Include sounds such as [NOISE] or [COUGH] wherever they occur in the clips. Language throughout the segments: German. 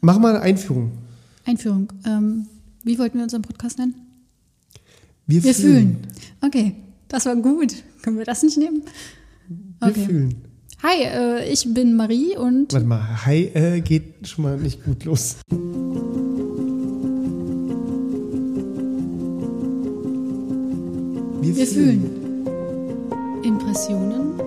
Mach mal eine Einführung. Einführung. Ähm, wie wollten wir unseren Podcast nennen? Wir, Wir fühlen. Okay, das war gut. Können wir das nicht nehmen? Wir Okay. fühlen. Hi, äh, ich bin Marie und Warte mal, hi äh, geht schon mal nicht gut los. Wir, wir fühlen. Impressionen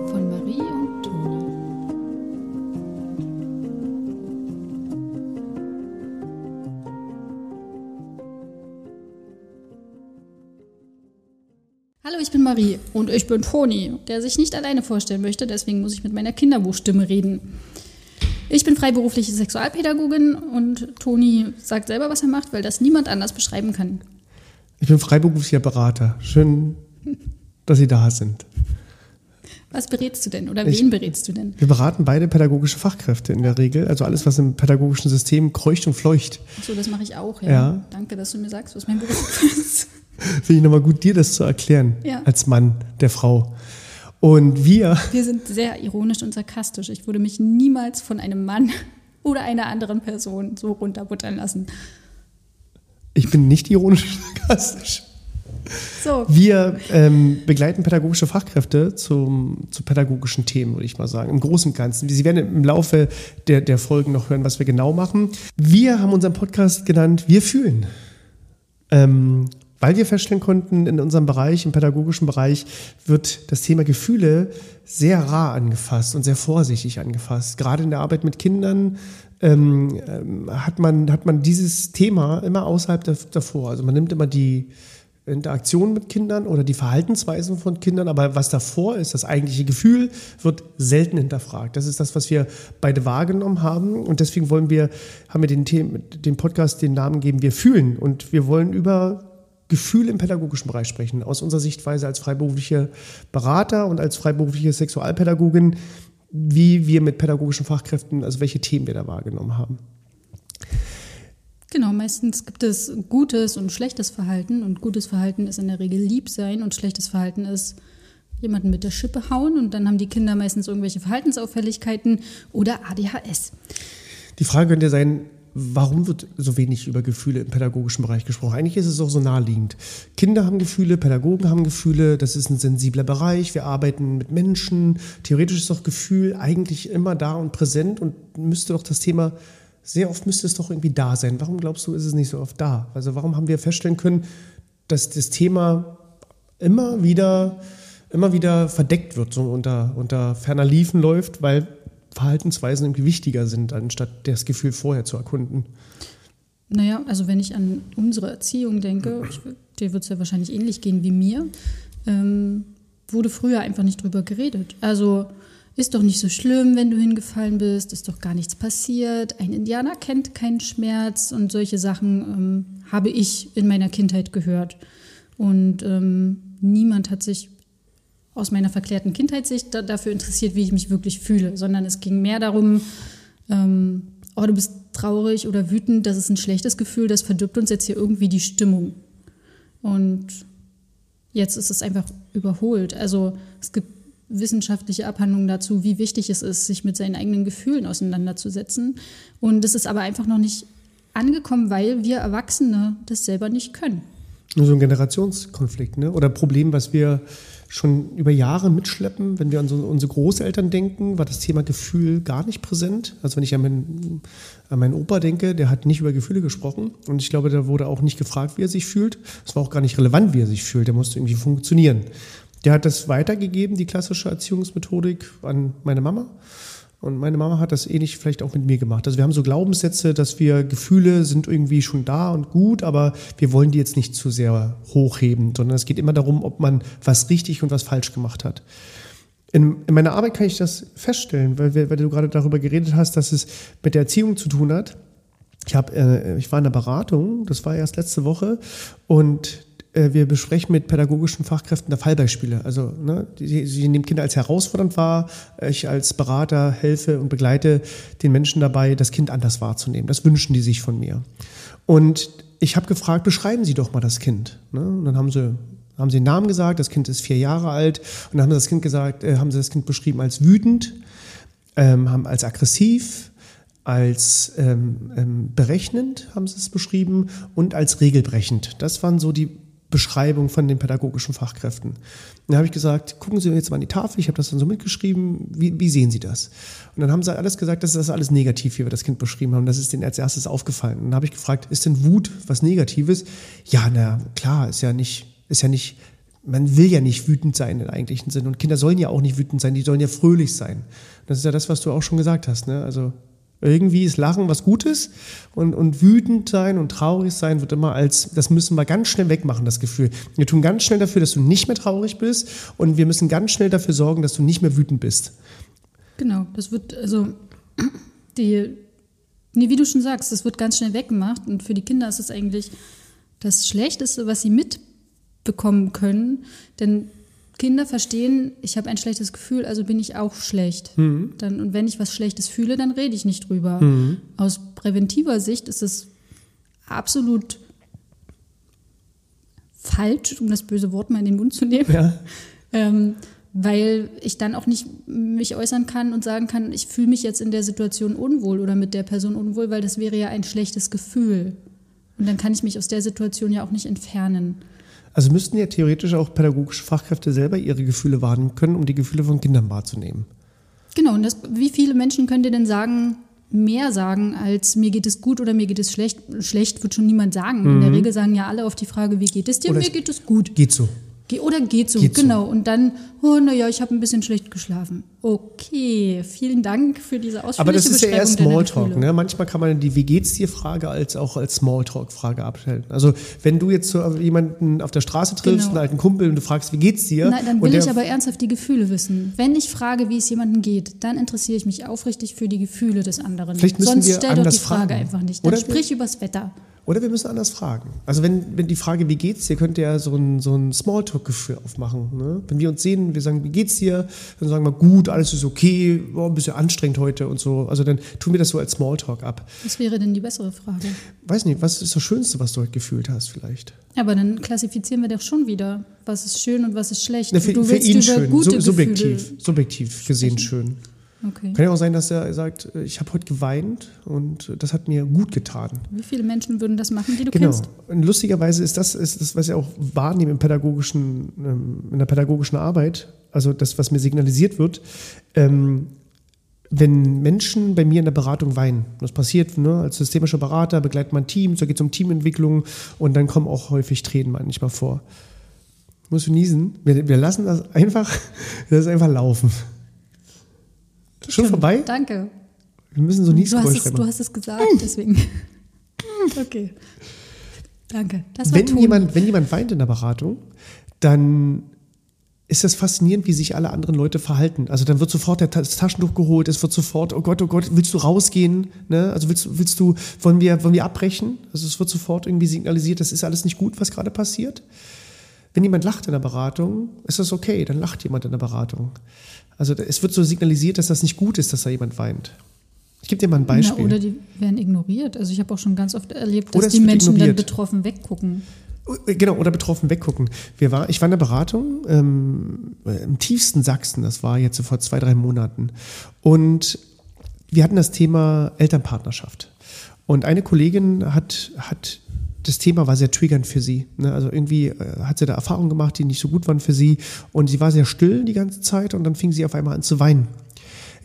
ich bin Marie und ich bin Toni, der sich nicht alleine vorstellen möchte, deswegen muss ich mit meiner Kinderbuchstimme reden. Ich bin freiberufliche Sexualpädagogin und Toni sagt selber, was er macht, weil das niemand anders beschreiben kann. Ich bin freiberuflicher Berater. Schön, dass Sie da sind. Was berätst du denn oder Ich- wen berätst du denn? Wir beraten beide pädagogische Fachkräfte in der Regel. Also alles, was im pädagogischen System kreucht und fleucht. So, das mache ich auch, ja. Ja. Danke, dass du mir sagst, was mein Beruf [LAUGHS] ist. Finde ich nochmal gut, dir das zu erklären. Ja. Als Mann der Frau. Und wir, Wir sind sehr ironisch und sarkastisch. Ich würde mich niemals von einem Mann [LAUGHS] oder einer anderen Person so runterbuttern lassen. ich bin nicht ironisch sarkastisch. So, Wir ähm, begleiten pädagogische Fachkräfte zum, zu pädagogischen Themen, würde ich mal sagen, im Großen und Ganzen. Sie werden im Laufe der, der Folgen noch hören, was wir genau machen. Wir haben unseren Podcast genannt Wir fühlen. Ähm, weil wir feststellen konnten, in unserem Bereich, im pädagogischen Bereich, wird das Thema Gefühle sehr rar angefasst und sehr vorsichtig angefasst. Gerade in der Arbeit mit Kindern ähm, ähm, hat, man, hat man dieses Thema immer außerhalb davor. Also man nimmt immer die Interaktion mit Kindern oder die Verhaltensweisen von Kindern, aber was davor ist, das eigentliche Gefühl, wird selten hinterfragt. Das ist das, was wir beide wahrgenommen haben und deswegen wollen wir, haben wir den, Themen, den Podcast den Namen gegeben, wir fühlen und wir wollen über Gefühl im pädagogischen Bereich sprechen, aus unserer Sichtweise als freiberufliche Berater und als freiberufliche Sexualpädagogin, wie wir mit pädagogischen Fachkräften, also welche Themen wir da wahrgenommen haben. genau, meistens gibt es gutes und schlechtes Verhalten und gutes Verhalten ist in der Regel lieb sein und schlechtes Verhalten ist jemanden mit der Schippe hauen und dann haben die Kinder meistens irgendwelche Verhaltensauffälligkeiten oder ADHS. Die Frage könnte sein, warum wird so wenig über Gefühle im pädagogischen Bereich gesprochen? Eigentlich ist es auch so naheliegend. Kinder haben Gefühle, Pädagogen haben Gefühle, das ist ein sensibler Bereich, wir arbeiten mit Menschen. Theoretisch ist doch Gefühl eigentlich immer da und präsent und müsste doch das Thema, sehr oft müsste es doch irgendwie da sein. Warum glaubst du, ist es nicht so oft da? Also warum haben wir feststellen können, dass das Thema immer wieder, immer wieder verdeckt wird, so unter, unter ferner Liefen läuft, weil Verhaltensweisen wichtiger sind, anstatt das Gefühl vorher zu erkunden. Naja, also wenn ich an unsere Erziehung denke, ich, dir wird es ja wahrscheinlich ähnlich gehen wie mir, ähm, wurde früher einfach nicht drüber geredet. Also ist doch nicht so schlimm, wenn du hingefallen bist, ist doch gar nichts passiert. Ein Indianer kennt keinen Schmerz und solche Sachen ähm, habe ich in meiner Kindheit gehört. Und ähm, niemand hat sich aus meiner verklärten Kindheitssicht da, dafür interessiert, wie ich mich wirklich fühle, sondern es ging mehr darum, ähm, oh, du bist traurig oder wütend, das ist ein schlechtes Gefühl, das verdirbt uns jetzt hier irgendwie die Stimmung. Und jetzt ist es einfach überholt. Also es gibt wissenschaftliche Abhandlungen dazu, wie wichtig es ist, sich mit seinen eigenen Gefühlen auseinanderzusetzen. Und es ist aber einfach noch nicht angekommen, weil wir Erwachsene das selber nicht können. Nur so ein Generationskonflikt, ne? Oder Problem, was wir schon über Jahre mitschleppen. Wenn wir an so unsere Großeltern denken, war das Thema Gefühl gar nicht präsent. Also wenn ich an meinen, an meinen Opa denke, der hat nicht über Gefühle gesprochen. Und ich glaube, da wurde auch nicht gefragt, wie er sich fühlt. Es war auch gar nicht relevant, wie er sich fühlt. Der musste irgendwie funktionieren. Der hat das weitergegeben, die klassische Erziehungsmethodik, an meine Mama. Und meine Mama hat das ähnlich vielleicht auch mit mir gemacht. Also wir haben so Glaubenssätze, dass wir Gefühle sind irgendwie schon da und gut, aber wir wollen die jetzt nicht zu sehr hochheben, sondern es geht immer darum, ob man was richtig und was falsch gemacht hat. In, in meiner Arbeit kann ich das feststellen, weil, wir, weil du gerade darüber geredet hast, dass es mit der Erziehung zu tun hat. Ich, hab, äh, ich war in der Beratung, das war erst letzte Woche, und wir besprechen mit pädagogischen Fachkräften da Fallbeispiele. Also ne, sie, sie nehmen Kinder als herausfordernd wahr. Ich als Berater helfe und begleite den Menschen dabei, das Kind anders wahrzunehmen. Das wünschen die sich von mir. Und ich habe gefragt, beschreiben Sie doch mal das Kind. Ne? Und dann haben sie haben sie den Namen gesagt, das Kind ist vier Jahre alt und dann haben sie das Kind gesagt, äh, haben sie das Kind beschrieben als wütend, ähm, haben als aggressiv, als ähm, ähm, berechnend, haben sie es beschrieben, und als regelbrechend. Das waren so die Beschreibung von den pädagogischen Fachkräften. Dann habe ich gesagt, gucken Sie jetzt mal an die Tafel, ich habe das dann so mitgeschrieben, wie, wie, sehen Sie das? Und dann haben sie alles gesagt, das ist alles negativ, wie wir das Kind beschrieben haben. Das ist denen als erstes aufgefallen. Und dann habe ich gefragt, ist denn Wut was Negatives? Ja, na klar, ist ja nicht, ist ja nicht, man will ja nicht wütend sein im eigentlichen Sinn. Und Kinder sollen ja auch nicht wütend sein, die sollen ja fröhlich sein. Das ist ja das, was du auch schon gesagt hast. Ne? Also irgendwie ist Lachen was Gutes und, und wütend sein und traurig sein wird immer als, das müssen wir ganz schnell wegmachen, das Gefühl. Wir tun ganz schnell dafür, dass du nicht mehr traurig bist und wir müssen ganz schnell dafür sorgen, dass du nicht mehr wütend bist. Genau, das wird, also, die, nee, wie du schon sagst, das wird ganz schnell weggemacht und für die Kinder ist es eigentlich das Schlechteste, was sie mitbekommen können, denn Kinder verstehen, ich habe ein schlechtes Gefühl, also bin ich auch schlecht. Mhm. Dann, und wenn ich was Schlechtes fühle, dann rede ich nicht drüber. Mhm. Aus präventiver Sicht ist es absolut falsch, um das böse Wort mal in den Mund zu nehmen. Ja. [LAUGHS] Ähm, weil ich dann auch nicht mich äußern kann und sagen kann, ich fühle mich jetzt in der Situation unwohl oder mit der Person unwohl, weil das wäre ja ein schlechtes Gefühl. Und dann kann ich mich aus der Situation ja auch nicht entfernen. Also müssten ja theoretisch auch pädagogische Fachkräfte selber ihre Gefühle wahrnehmen können, um die Gefühle von Kindern wahrzunehmen. Genau, und das, wie viele Menschen könnt ihr denn sagen, mehr sagen als mir geht es gut oder mir geht es schlecht? Schlecht wird schon niemand sagen. Mhm. In der mhm. Regel sagen ja alle auf die Frage, wie geht es dir? Oder mir geht es gut. Geht so. Oder geht so, geht genau. So. Und dann, oh, naja, ich habe ein bisschen schlecht geschlafen. Okay, vielen Dank für diese ausführliche Aber das ist ja eher Smalltalk. Ne? Manchmal kann man die Wie geht's dir Frage als auch als Smalltalk-Frage abstellen. Also wenn du jetzt so jemanden auf der Straße triffst, genau. einen alten Kumpel, und du fragst, wie geht's dir? Nein, dann will ich aber ernsthaft die Gefühle wissen. Wenn ich frage, wie es jemandem geht, dann interessiere ich mich aufrichtig für die Gefühle des anderen. Sonst stell doch die Frage fragen. einfach nicht. Dann Oder sprich übers Wetter. Oder wir müssen anders fragen. Also wenn, wenn die Frage, wie geht's dir, könnt ihr ja so ein, so ein Smalltalk-Gefühl aufmachen. Ne? Wenn wir uns sehen, wir sagen, wie geht's dir, dann sagen wir, gut, alles ist okay, oh, ein bisschen anstrengend heute und so. Also dann tun wir das so als Smalltalk ab. Was wäre denn die bessere Frage? Weiß nicht, was ist das Schönste, was du heute gefühlt hast vielleicht? Aber dann klassifizieren wir doch schon wieder, was ist schön und was ist schlecht. Na, für, du für ihn schön, subjektiv, subjektiv gesehen schön. Okay. Kann ja auch sein, dass er sagt, ich habe heute geweint und das hat mir gut getan. Wie viele Menschen würden das machen, die du genau. kennst? Und lustigerweise ist das, ist das, was ich auch wahrnehme im pädagogischen, ähm, in der pädagogischen Arbeit, also das, was mir signalisiert wird, ähm, wenn Menschen bei mir in der Beratung weinen, das passiert ne, als systemischer Berater, begleitet man Teams, da geht es um Teamentwicklung und dann kommen auch häufig Tränen manchmal vor. Musst du niesen? Wir, wir lassen das einfach, [LAUGHS] das einfach laufen. Schon vorbei? Danke. Wir müssen so nie du hast, es, du hast es gesagt, deswegen. [LAUGHS] okay. Danke. Das war wenn, jemand, wenn jemand weint in der Beratung, dann ist das faszinierend, wie sich alle anderen Leute verhalten. Also dann wird sofort das Taschentuch geholt, es wird sofort, oh Gott, oh Gott, willst du rausgehen? Ne? Also willst, willst du, wollen wir, wollen wir abbrechen? Also es wird sofort irgendwie signalisiert, das ist alles nicht gut, was gerade passiert. Wenn jemand lacht in der Beratung, ist das okay, dann lacht jemand in der Beratung. Also es wird so signalisiert, dass das nicht gut ist, dass da jemand weint. Ich gebe dir mal ein Beispiel. Na, oder die werden ignoriert. Also ich habe auch schon ganz oft erlebt, dass die Menschen ignoriert. dann betroffen weggucken. Äh, genau, oder betroffen weggucken. Wir war, ich war in der Beratung ähm, im tiefsten Sachsen, das war jetzt so vor zwei, drei Monaten. Und wir hatten das Thema Elternpartnerschaft. Und eine Kollegin hat, hat das Thema war sehr triggernd für sie. Ne? Also irgendwie äh, hat sie da Erfahrungen gemacht, die nicht so gut waren für sie. Und sie war sehr still die ganze Zeit und dann fing sie auf einmal an zu weinen.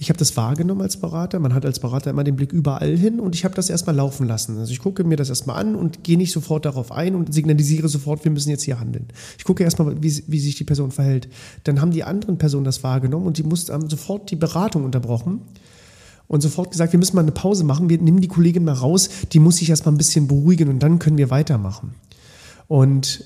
Ich habe das wahrgenommen als Berater. Man hat als Berater immer den Blick überall hin und ich habe das erstmal laufen lassen. Also ich gucke mir das erstmal an und gehe nicht sofort darauf ein und signalisiere sofort, wir müssen jetzt hier handeln. Ich gucke erstmal, wie, wie sich die Person verhält. Dann haben die anderen Personen das wahrgenommen und die mussten sofort die Beratung unterbrochen und sofort gesagt, wir müssen mal eine Pause machen, wir nehmen die Kollegin mal raus, die muss sich erstmal ein bisschen beruhigen und dann können wir weitermachen. Und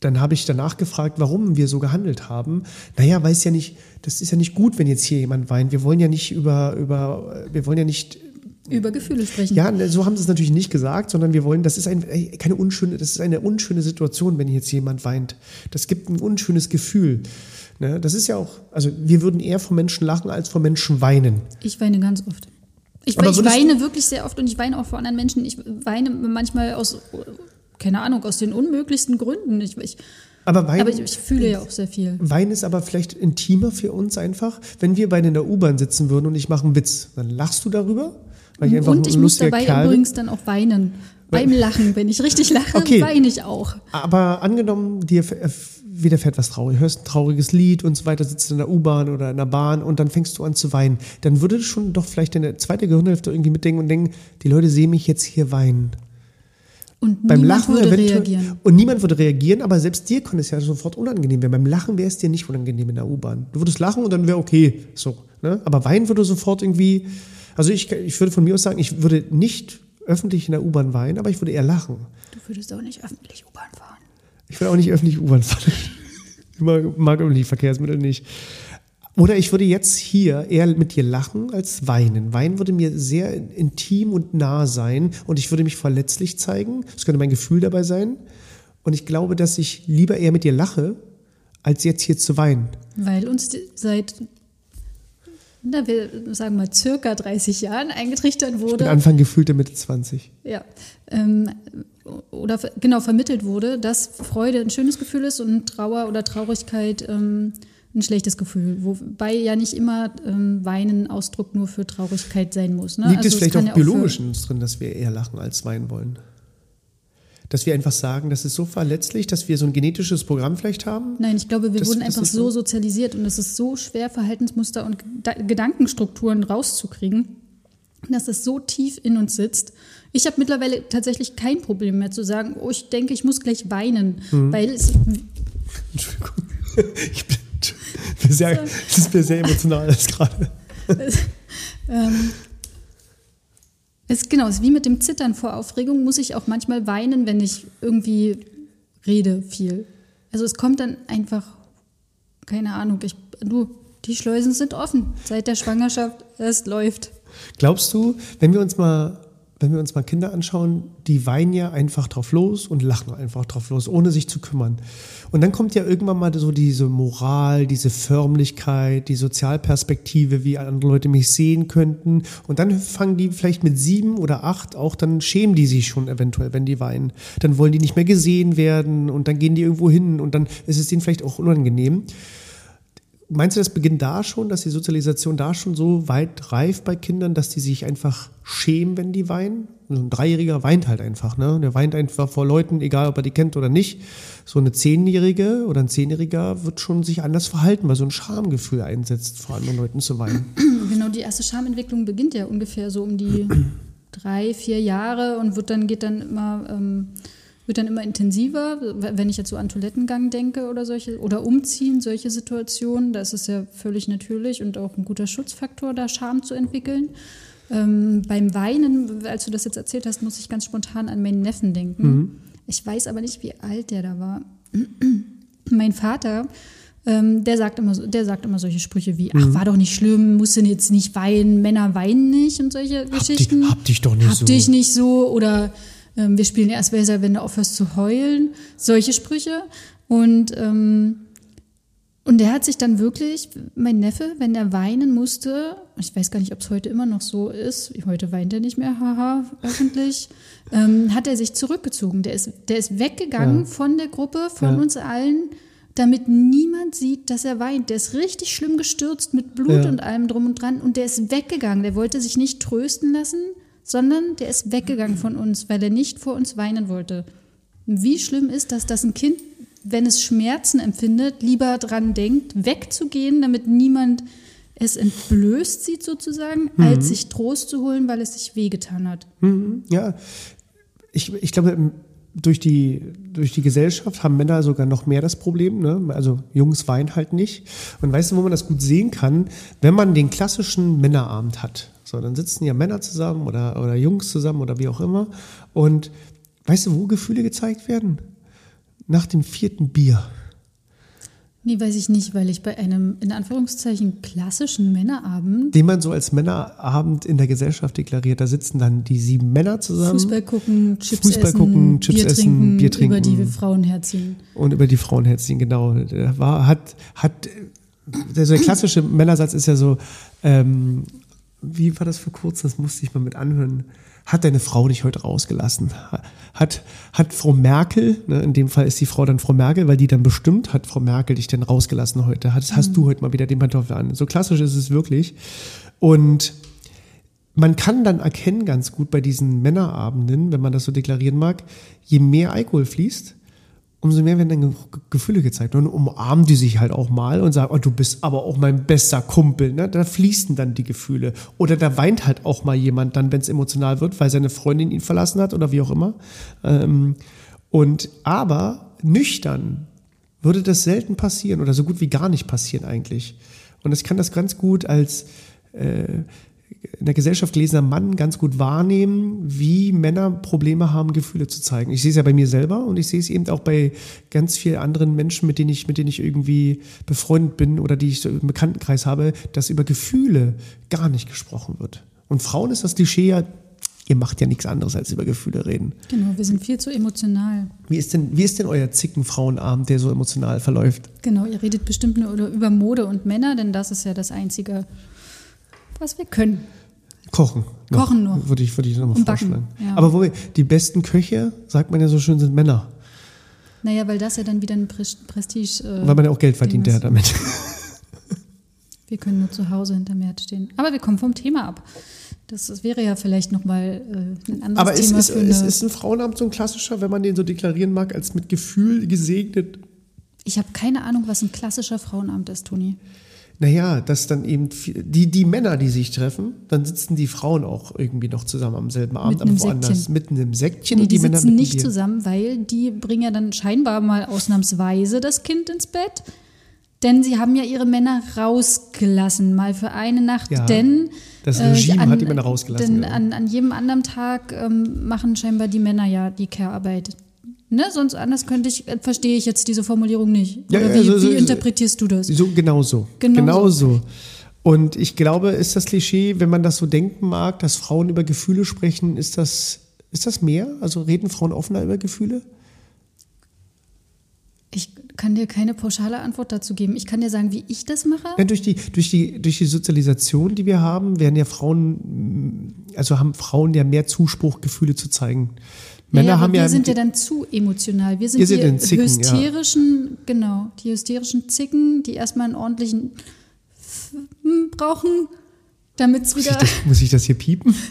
dann habe ich danach gefragt, warum wir so gehandelt haben. Naja, weil es ja nicht, das ist ja nicht gut, wenn jetzt hier jemand weint. Wir wollen ja nicht über, über, wir wollen ja nicht über Gefühle sprechen. Ja, ne, so haben sie es natürlich nicht gesagt, sondern wir wollen, das ist ein, keine unschöne, das ist eine unschöne Situation, wenn jetzt jemand weint. Das gibt ein unschönes Gefühl. Ne? Das ist ja auch, also wir würden eher vor Menschen lachen als vor Menschen weinen. Ich weine ganz oft. Ich, ich weine wirklich sehr oft und ich weine auch vor anderen Menschen. Ich weine manchmal aus, keine Ahnung, aus den unmöglichsten Gründen. Ich, ich aber, Wein, aber ich, ich, fühle ja auch sehr viel. Wein ist aber vielleicht intimer für uns einfach. Wenn wir beide in der U-Bahn sitzen würden und ich mache einen Witz, dann lachst du darüber Weil ich einfach Und ich muss dabei Kerl übrigens dann auch weinen. Beim Lachen, wenn ich richtig lache, Okay. weine ich auch. Aber angenommen, dir f- widerfährt was traurig, hörst ein trauriges Lied und so weiter, sitzt in der U-Bahn oder in der Bahn und dann fängst du an zu weinen, dann würde schon doch vielleicht deine zweite Gehirnhälfte irgendwie mitdenken und denken, die Leute sehen mich jetzt hier weinen. Und Beim niemand Lachen würde reagieren. Und niemand würde reagieren, aber selbst dir könnte es ja sofort unangenehm werden. Beim Lachen wäre es dir nicht unangenehm in der U-Bahn. Du würdest lachen und dann wäre okay. So. Ne? Aber weinen würde sofort irgendwie. Also ich, ich würde von mir aus sagen, ich würde nicht öffentlich in der U-Bahn weinen, aber ich würde eher lachen. Du würdest auch nicht öffentlich U-Bahn fahren. Ich will auch nicht öffentlich U-Bahn fahren. Ich mag, mag öffentliche Verkehrsmittel nicht. Oder ich würde jetzt hier eher mit dir lachen als weinen. Weinen würde mir sehr intim und nah sein und ich würde mich verletzlich zeigen. Es könnte mein Gefühl dabei sein. Und ich glaube, dass ich lieber eher mit dir lache, als jetzt hier zu weinen. Weil uns seit, na, wir sagen mal, circa 30 Jahren eingetrichtert Ich bin wurde, Anfang gefühlte Mitte 20. ja, ähm, oder genau vermittelt wurde, dass Freude ein schönes Gefühl ist und Trauer oder Traurigkeit ähm, ein schlechtes Gefühl. Wobei ja nicht immer ähm, Weinen Ausdruck nur für Traurigkeit sein muss. Ne? Liegt Also es vielleicht auch biologisch in uns drin, dass wir eher lachen als weinen wollen? Dass wir einfach sagen, das ist so verletzlich, dass wir so ein genetisches Programm vielleicht haben? Nein, ich glaube, wir Das- wurden das einfach so so- sozialisiert und es ist so schwer, Verhaltensmuster und Geda- Gedankenstrukturen rauszukriegen, dass es so tief in uns sitzt. Ich habe mittlerweile tatsächlich kein Problem mehr zu sagen, oh, ich denke, ich muss gleich weinen, Mhm. weil es, [LAUGHS] Entschuldigung. Ich bin, [LAUGHS] sehr, das ist mir sehr emotional alles gerade. [LAUGHS] ähm, es genau, es ist wie mit dem Zittern vor Aufregung, muss ich auch manchmal weinen, wenn ich irgendwie rede viel. Also es kommt dann einfach, keine Ahnung, ich, du, die Schleusen sind offen seit der Schwangerschaft, es läuft. Glaubst du, wenn wir uns mal, wenn wir uns mal Kinder anschauen, die weinen ja einfach drauf los und lachen einfach drauf los, ohne sich zu kümmern. Und dann kommt ja irgendwann mal so diese Moral, diese Förmlichkeit, die Sozialperspektive, wie andere Leute mich sehen könnten. Und dann fangen die vielleicht mit sieben oder acht auch, dann schämen die sich schon eventuell, wenn die weinen. Dann wollen die nicht mehr gesehen werden und dann gehen die irgendwo hin und dann ist es denen vielleicht auch unangenehm. Meinst du, das beginnt da schon, dass die Sozialisation da schon so weit reift bei Kindern, dass die sich einfach schämen, wenn die weinen? So ein Dreijähriger weint halt einfach, ne? Der weint einfach vor Leuten, egal ob er die kennt oder nicht. So eine Zehnjährige oder ein Zehnjähriger wird schon sich anders verhalten, weil so ein Schamgefühl einsetzt, vor anderen Leuten zu weinen. [CLEARS THROAT] Genau, die erste Schamentwicklung beginnt ja ungefähr so um die drei, vier Jahre und wird dann, geht dann immer, ähm, wird dann immer intensiver, wenn ich jetzt so an Toilettengang denke oder solche, oder umziehen, solche Situationen, da ist es ja völlig natürlich und auch ein guter Schutzfaktor, da Scham zu entwickeln. Ähm, beim Weinen, als du das jetzt erzählt hast, muss ich ganz spontan an meinen Neffen denken. Ich weiß aber nicht, wie alt der da war. [CLEARS THROAT] mein Vater, ähm, der, sagt immer, der sagt immer solche Sprüche wie, ach, war doch nicht schlimm, musst du jetzt nicht weinen, Männer weinen nicht und solche Geschichten. hab dich doch nicht hab so. dich nicht so oder ähm, wir spielen erst besser, wenn du aufhörst zu heulen. Solche Sprüche. Und, ähm, und der hat sich dann wirklich, mein Neffe, wenn er weinen musste, ich weiß gar nicht, ob es heute immer noch so ist, heute weint er nicht mehr, haha, öffentlich, [LAUGHS] ähm, hat er sich zurückgezogen. Der ist, der ist weggegangen Ja. von der Gruppe, von Ja. uns allen, damit niemand sieht, dass er weint. Der ist richtig schlimm gestürzt mit Blut Ja. und allem drum und dran und der ist weggegangen. Der wollte sich nicht trösten lassen, sondern der ist weggegangen von uns, weil er nicht vor uns weinen wollte. Wie schlimm ist das, dass ein Kind, wenn es Schmerzen empfindet, lieber dran denkt, wegzugehen, damit niemand es entblößt sieht sozusagen, als sich Trost zu holen, weil es sich wehgetan hat. Mhm, ja, ich, ich glaube, durch die, durch die Gesellschaft haben Männer sogar noch mehr das Problem. Ne? Also Jungs weinen halt nicht. Und weißt du, wo man das gut sehen kann? Wenn man den klassischen Männerabend hat. So, dann sitzen ja Männer zusammen oder, oder Jungs zusammen oder wie auch immer. Und weißt du, wo Gefühle gezeigt werden? Nach dem vierten Bier. Nee, weiß ich nicht, weil ich bei einem, in Anführungszeichen, klassischen Männerabend Den man so als Männerabend in der Gesellschaft deklariert. Da sitzen dann die sieben Männer zusammen. Fußball gucken, Chips Fußball essen, gucken, Chips Bier, essen, trinken, Bier trinken. über die wir Frauen herziehen. Und über die Frauenherzchen, genau. Der war, hat, hat, der, so der klassische Männersatz ist ja so, ähm, wie war das vor kurzem, das musste ich mal mit anhören. Hat deine Frau dich heute rausgelassen? Hat, hat Frau Merkel, ne, in dem Fall ist die Frau dann Frau Merkel, weil die dann bestimmt, hat Frau Merkel dich denn rausgelassen heute? Hast, hast du heute mal wieder den Pantoffel an? So klassisch ist es wirklich. Und man kann dann erkennen ganz gut bei diesen Männerabenden, wenn man das so deklarieren mag, je mehr Alkohol fließt, umso mehr werden dann Ge- Gefühle gezeigt. Und umarmen die sich halt auch mal und sagen, oh, du bist aber auch mein bester Kumpel. Ne? Da fließen dann die Gefühle. Oder da weint halt auch mal jemand dann, wenn es emotional wird, weil seine Freundin ihn verlassen hat oder wie auch immer. Ähm, und aber nüchtern würde das selten passieren oder so gut wie gar nicht passieren eigentlich. Und ich kann das ganz gut als äh, in der Gesellschaft gelesener Mann ganz gut wahrnehmen, wie Männer Probleme haben, Gefühle zu zeigen. Ich sehe es ja bei mir selber und ich sehe es eben auch bei ganz vielen anderen Menschen, mit denen ich, mit denen ich irgendwie befreundet bin oder die ich so im Bekanntenkreis habe, dass über Gefühle gar nicht gesprochen wird. Und Frauen ist das Klischee ja, ihr macht ja nichts anderes als über Gefühle reden. Genau, wir sind viel zu emotional. Wie ist denn, wie ist denn euer Zicken-Frauenabend, der so emotional verläuft? Genau, ihr redet bestimmt nur über Mode und Männer, denn das ist ja das Einzige, was wir können. Kochen. Kochen nur. Würde ich, würde ich nochmal vorschlagen. ja. Aber wo wir, die besten Köche, sagt man ja so schön, sind Männer. Naja, weil das ja dann wieder ein Pres- Prestige. Äh, Weil man ja auch Geld verdient ja ist. damit. [LAUGHS] Wir können nur zu Hause hinterm Herd stehen. Aber wir kommen vom Thema ab. Das, das wäre ja vielleicht nochmal äh, ein anderes Aber ist, Thema ist, für ist, eine. ist ein Frauenabend so ein klassischer, wenn man den so deklarieren mag, als mit Gefühl gesegnet? ich habe keine Ahnung, was ein klassischer Frauenabend ist, Toni. Naja, dass dann eben die, die Männer, die sich treffen, dann sitzen die Frauen auch irgendwie noch zusammen am selben Abend, aber woanders. Säckchen. Mitten im Säckchen Nee, die, die, Männer sitzen nicht zusammen, weil die bringen ja dann scheinbar mal ausnahmsweise das Kind ins Bett. Denn sie haben ja ihre Männer rausgelassen, mal für eine Nacht. Ja, denn das äh, Regime an, hat die Männer rausgelassen, Denn genau. an, an jedem anderen Tag ähm, machen scheinbar die Männer ja die Care-Arbeit. Ne? Sonst anders könnte ich, äh, verstehe ich jetzt diese Formulierung nicht. Ja, Oder ja, wie, so- so- wie interpretierst du das? So, genau so. Genau Genau so. Und ich glaube, ist das Klischee, wenn man das so denken mag, dass Frauen über Gefühle sprechen, ist das, ist das mehr? Also reden Frauen offener über Gefühle? Ich kann dir keine pauschale Antwort dazu geben. Ich kann dir sagen, wie ich das mache. Ja, durch, die, durch, die, durch die Sozialisation, die wir haben, werden ja Frauen, also haben Frauen ja mehr Zuspruch, Gefühle zu zeigen. Männer ja, haben wir ja. sind ja dann zu emotional. Wir sind die Zicken, ja. hysterischen, genau, die hysterischen Zicken, die erstmal einen ordentlichen F- brauchen, damit es muss, ich wieder das, muss ich das hier piepen? [LAUGHS]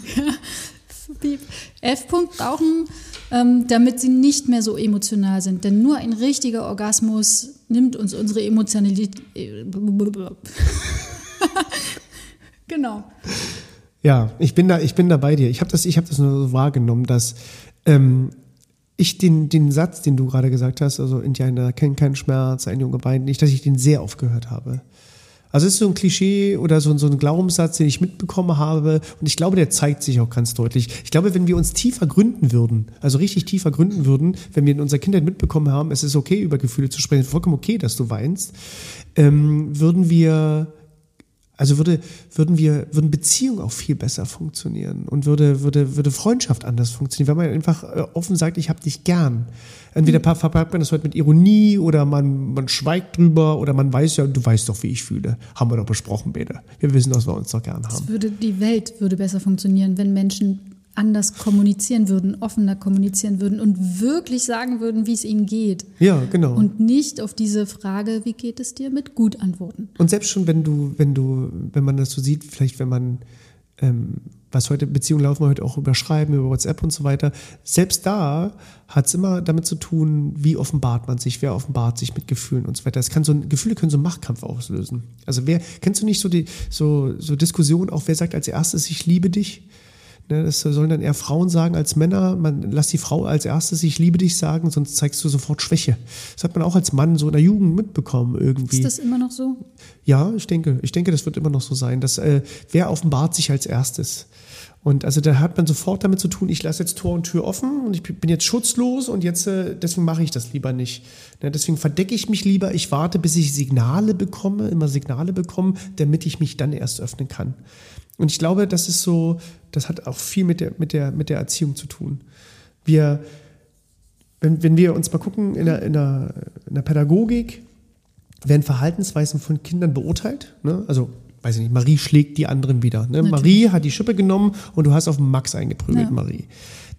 Piep, F-Punkt brauchen, ähm, damit sie nicht mehr so emotional sind. Denn nur ein richtiger Orgasmus nimmt uns unsere Emotionalität. äh, [LAUGHS] genau. Ja, ich bin da, ich bin da bei dir. Ich habe das, ich habe das nur so wahrgenommen, dass ähm, ich den, den Satz, den du gerade gesagt hast, also Indianer kennen keinen Schmerz, ein Junge weint nicht, dass ich den sehr oft gehört habe. Also es ist so ein Klischee oder so, so ein Glaubenssatz, den ich mitbekommen habe. Und ich glaube, der zeigt sich auch ganz deutlich. Ich glaube, wenn wir uns tiefer gründen würden, also richtig tiefer gründen würden, wenn wir in unserer Kindheit mitbekommen haben, es ist okay, über Gefühle zu sprechen, vollkommen okay, dass du weinst, ähm, würden wir also würde, würden wir, würden Beziehungen auch viel besser funktionieren und würde, würde, würde Freundschaft anders funktionieren, wenn man einfach äh, offen sagt, ich habe dich gern. Entweder Mhm. pa- verpackt man das heute mit Ironie oder man, man schweigt drüber oder man weiß ja, du weißt doch, wie ich fühle. Haben wir doch besprochen, Bede. Wir wissen, dass wir uns doch gern haben. Es würde, die Welt würde besser funktionieren, wenn Menschen anders kommunizieren würden, offener kommunizieren würden und wirklich sagen würden, wie es ihnen geht. Ja, genau. Und nicht auf diese Frage, wie geht es dir, mit gut antworten. Und selbst schon, wenn du, wenn du, wenn man das so sieht, vielleicht wenn man, ähm, was heute, Beziehungen laufen heute auch über Schreiben, über WhatsApp und so weiter, selbst da hat es immer damit zu tun, wie offenbart man sich, wer offenbart sich mit Gefühlen und so weiter. Es kann so, Gefühle können so einen Machtkampf auslösen. Also wer, kennst du nicht so die, so, so Diskussionen, auch wer sagt als erstes, ich liebe dich? Ne, das sollen dann eher Frauen sagen als Männer. Man lass die Frau als erstes, ich liebe dich sagen, sonst zeigst du sofort Schwäche. Das hat man auch als Mann so in der Jugend mitbekommen irgendwie. Ist das immer noch so? Ja, ich denke, ich denke, das wird immer noch so sein. Dass, äh, wer offenbart sich als erstes? Und also da hat man sofort damit zu tun, ich lasse jetzt Tor und Tür offen und ich bin jetzt schutzlos und jetzt äh, deswegen mache ich das lieber nicht. Ne, deswegen verdecke ich mich lieber, ich warte, bis ich Signale bekomme, immer Signale bekomme, damit ich mich dann erst öffnen kann. Und ich glaube, das ist so, das hat auch viel mit der, mit der, mit der Erziehung zu tun. Wir, wenn, wenn wir uns mal gucken in der, in der, in der Pädagogik, werden Verhaltensweisen von Kindern beurteilt. Ne? Also, weiß ich nicht, Marie schlägt die anderen wieder. Ne? Marie hat die Schippe genommen und du hast auf Max eingeprügelt, Ja. Marie.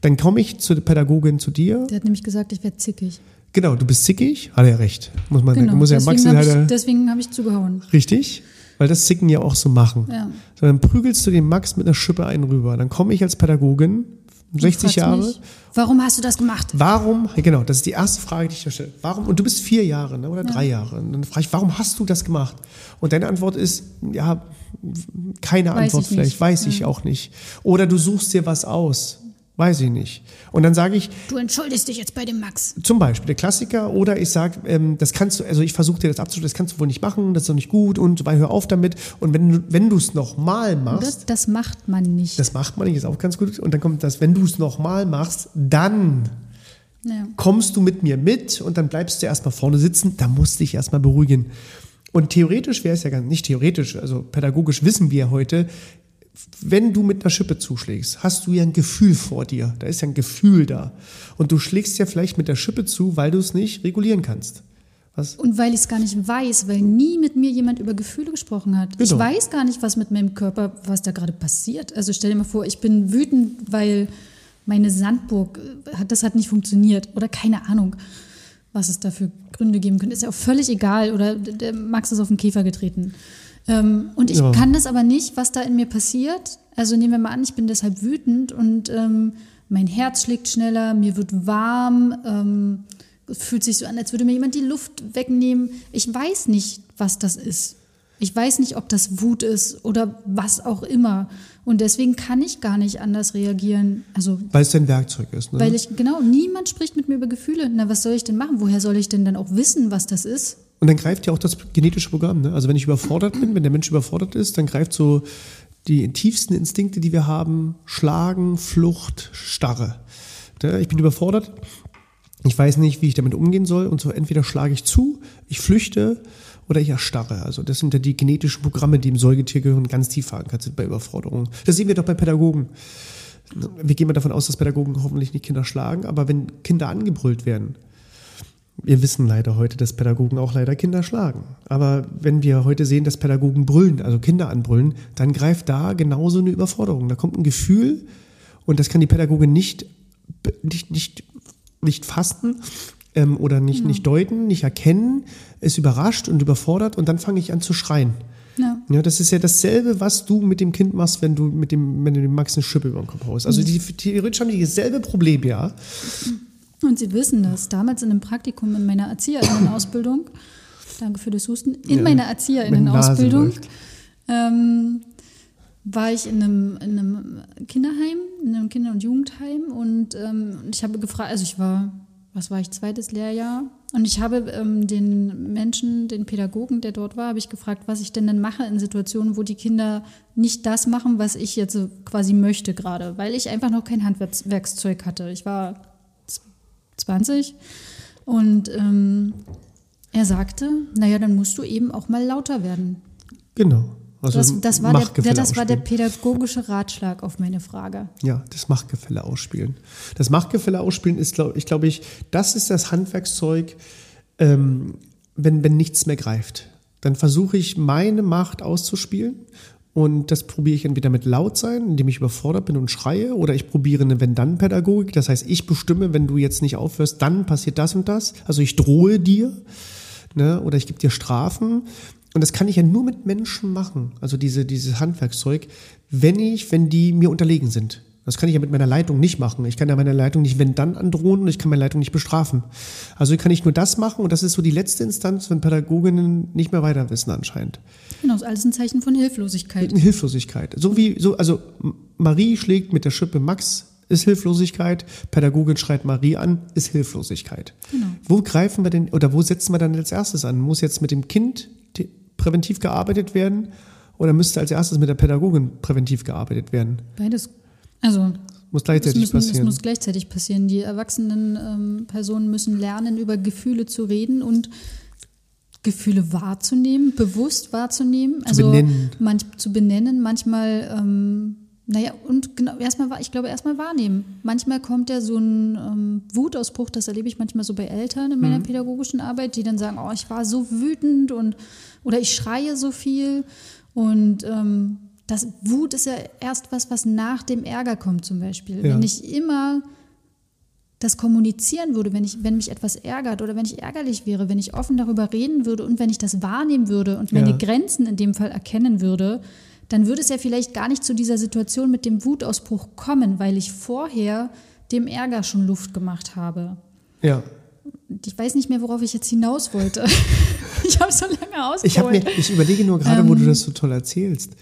Dann komme ich zur Pädagogin zu dir. Der hat nämlich gesagt, ich werde zickig. Genau, du bist zickig. Hat er recht. Muss man Genau, muss ja Max deswegen habe halt, ich, deswegen hab ich zugehauen. richtig. Weil das Sicken ja auch so machen. Ja. So, dann prügelst du den Max mit einer Schippe einen rüber. Dann komme ich als Pädagogin, 60 fragst Jahre. mich, warum hast du das gemacht? Warum, genau, das ist die erste Frage, die ich dir stelle. Warum, und du bist vier Jahre ne, oder drei Jahre. Und dann frage ich, warum hast du das gemacht? Und deine Antwort ist, ja, keine Weiß Antwort ich vielleicht, nicht. weiß ich auch nicht. Oder du suchst dir was aus. Weiß ich nicht. Und dann sage ich, Du entschuldigst dich jetzt bei dem Max. zum Beispiel der Klassiker, oder ich sage, ähm, das kannst du, also ich versuche dir das abzuschließen, das kannst du wohl nicht machen, das ist doch nicht gut und weiter, hör auf damit. Und wenn du wenn du es nochmal machst, Das, das macht man nicht. das macht man nicht, ist auch ganz gut. Und dann kommt das, wenn du es nochmal machst, dann ja. kommst du mit mir mit und dann bleibst du erstmal vorne sitzen, da musst du dich erstmal beruhigen. Und theoretisch wäre es ja ganz, nicht theoretisch, also pädagogisch wissen wir heute, wenn du mit einer Schippe zuschlägst, hast du ja ein Gefühl vor dir. Da ist ja ein Gefühl da. Und du schlägst ja vielleicht mit der Schippe zu, weil du es nicht regulieren kannst. Was? Und weil ich es gar nicht weiß, weil nie mit mir jemand über Gefühle gesprochen hat. Ich Genau. weiß gar nicht, was mit meinem Körper, was da gerade passiert. Also stell dir mal vor, ich bin wütend, weil meine Sandburg, äh, das hat nicht funktioniert. Oder keine Ahnung, was es da für Gründe geben könnte. Ist ja auch völlig egal. Oder Max ist auf den Käfer getreten. Ähm, und ich Ja. kann das aber nicht, was da in mir passiert. Also nehmen wir mal an, ich bin deshalb wütend und ähm, mein Herz schlägt schneller, mir wird warm, ähm, es fühlt sich so an, als würde mir jemand die Luft wegnehmen. Ich weiß nicht, was das ist. Ich weiß nicht, ob das Wut ist oder was auch immer. Und deswegen kann ich gar nicht anders reagieren. Also, Weil es dein Werkzeug ist. Ne? weil ich, genau, niemand spricht mit mir über Gefühle. Na, was soll ich denn machen? Woher soll ich denn dann auch wissen, was das ist? Und dann greift ja auch das genetische Programm. Ne? Also wenn ich überfordert bin, wenn der Mensch überfordert ist, dann greift so die tiefsten Instinkte, die wir haben, Schlagen, Flucht, Starre. Ne? Ich bin überfordert, ich weiß nicht, wie ich damit umgehen soll und so entweder schlage ich zu, ich flüchte oder ich erstarre. Also das sind ja die genetischen Programme, die im Säugetiergehirn ganz tief verankert sind bei Überforderungen. Das sehen wir doch bei Pädagogen. Wir gehen mal davon aus, dass Pädagogen hoffentlich nicht Kinder schlagen, aber wenn Kinder angebrüllt werden, wir wissen leider heute, dass Pädagogen auch leider Kinder schlagen. Aber wenn wir heute sehen, dass Pädagogen brüllen, also Kinder anbrüllen, dann greift da genauso eine Überforderung. Da kommt ein Gefühl und das kann die Pädagogin nicht, nicht, nicht, nicht fassen ähm, oder nicht, nicht deuten, nicht erkennen, ist überrascht und überfordert und dann fange ich an zu schreien. Ja. Ja, das ist ja dasselbe, was du mit dem Kind machst, wenn du mit dem, wenn du dem Max eine Schippe über den Kopf haust. Also die, theoretisch haben die dasselbe Problem, ja. Und Sie wissen das. Damals in einem Praktikum in meiner Erzieherinnenausbildung, danke für das Husten, in Ja, meiner meine Erzieherinnenausbildung ähm, war ich in einem, in einem Kinderheim, in einem Kinder- und Jugendheim und ähm, ich habe gefragt, also ich war, was war ich, zweites Lehrjahr und ich habe ähm, den Menschen, den Pädagogen, der dort war, habe ich gefragt, was ich denn dann mache in Situationen, wo die Kinder nicht das machen, was ich jetzt quasi möchte gerade, weil ich einfach noch kein Handwerkszeug hatte. Ich war 20 und ähm, er sagte, naja, dann musst du eben auch mal lauter werden. Genau. Also Das, das, war, der, das war der pädagogische Ratschlag auf meine Frage. Ja, das Machtgefälle ausspielen. Das Machtgefälle ausspielen ist, glaube ich, glaube ich, das ist das Handwerkszeug, ähm, wenn, wenn nichts mehr greift. Dann versuche ich, meine Macht auszuspielen. Und das probiere ich entweder mit laut sein, indem ich überfordert bin und schreie, oder ich probiere eine Wenn-Dann-Pädagogik. Das heißt, ich bestimme, wenn du jetzt nicht aufhörst, dann passiert das und das. Also ich drohe dir ne? oder ich gebe dir Strafen. Und das kann ich ja nur mit Menschen machen, also diese, dieses Handwerkszeug, wenn ich, wenn die mir unterlegen sind. Das kann ich ja mit meiner Leitung nicht machen. Ich kann ja meiner Leitung nicht wenn dann androhen und ich kann meine Leitung nicht bestrafen. Also kann ich nur das machen und das ist so die letzte Instanz, wenn Pädagoginnen nicht mehr weiter wissen anscheinend. Genau, ist alles ein Zeichen von Hilflosigkeit. Hilflosigkeit. So wie, so, also Marie schlägt mit der Schippe Max, ist Hilflosigkeit. Pädagogin schreit Marie an, ist Hilflosigkeit. Genau. Wo greifen wir denn, oder wo setzen wir dann als erstes an? Muss jetzt mit dem Kind präventiv gearbeitet werden oder müsste als erstes mit der Pädagogin präventiv gearbeitet werden? Beides. Also, Muss es, gleichzeitig müssen, es passieren. muss gleichzeitig passieren. Die erwachsenen ähm, Personen müssen lernen, über Gefühle zu reden und Gefühle wahrzunehmen, bewusst wahrzunehmen. also benennen. Manch, zu benennen, manchmal, ähm, naja, und genau, erstmal, ich glaube, erstmal wahrnehmen. Manchmal kommt ja so ein ähm, Wutausbruch, das erlebe ich manchmal so bei Eltern in meiner pädagogischen Arbeit, die dann sagen, oh, ich war so wütend und oder ich schreie so viel. Und ähm, das Wut ist ja erst was, was nach dem Ärger kommt, zum Beispiel. Ja. Wenn ich immer das kommunizieren würde, wenn, ich, wenn mich etwas ärgert oder wenn ich ärgerlich wäre, wenn ich offen darüber reden würde und wenn ich das wahrnehmen würde und meine Ja. Grenzen in dem Fall erkennen würde, dann würde es ja vielleicht gar nicht zu dieser Situation mit dem Wutausbruch kommen, weil ich vorher dem Ärger schon Luft gemacht habe. Ja. Ich weiß nicht mehr, worauf ich jetzt hinaus wollte. [LAUGHS] ich habe so lange ausgeholt. Ich, mir, ich überlege nur gerade, Ähm. wo du das so toll erzählst.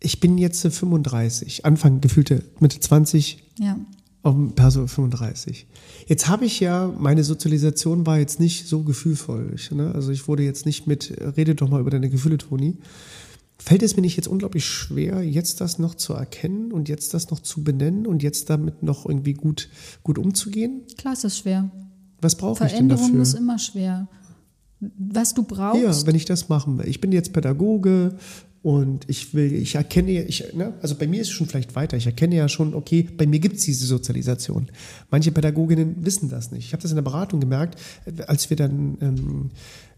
Ich bin jetzt äh, 35, Anfang gefühlte Mitte 20, ja. auf Perso 35. Jetzt habe ich ja, meine Sozialisation war jetzt nicht so gefühlvoll. Ich, ne? Also ich wurde jetzt nicht mit, äh, rede doch mal über deine Gefühle, Toni. Fällt es mir nicht jetzt unglaublich schwer, jetzt das noch zu erkennen und jetzt das noch zu benennen und jetzt damit noch irgendwie gut, gut umzugehen? Klar ist das schwer. Was brauche ich denn Veränderung dafür? ist immer schwer. Was du brauchst, Ja, wenn ich das machen will. Ich bin jetzt Pädagoge und ich will, ich erkenne, ich, ne, also bei mir ist es schon vielleicht weiter. Ich erkenne ja schon, okay, bei mir gibt es diese Sozialisation. Manche Pädagoginnen wissen das nicht. Ich habe das in der Beratung gemerkt, als wir dann ähm,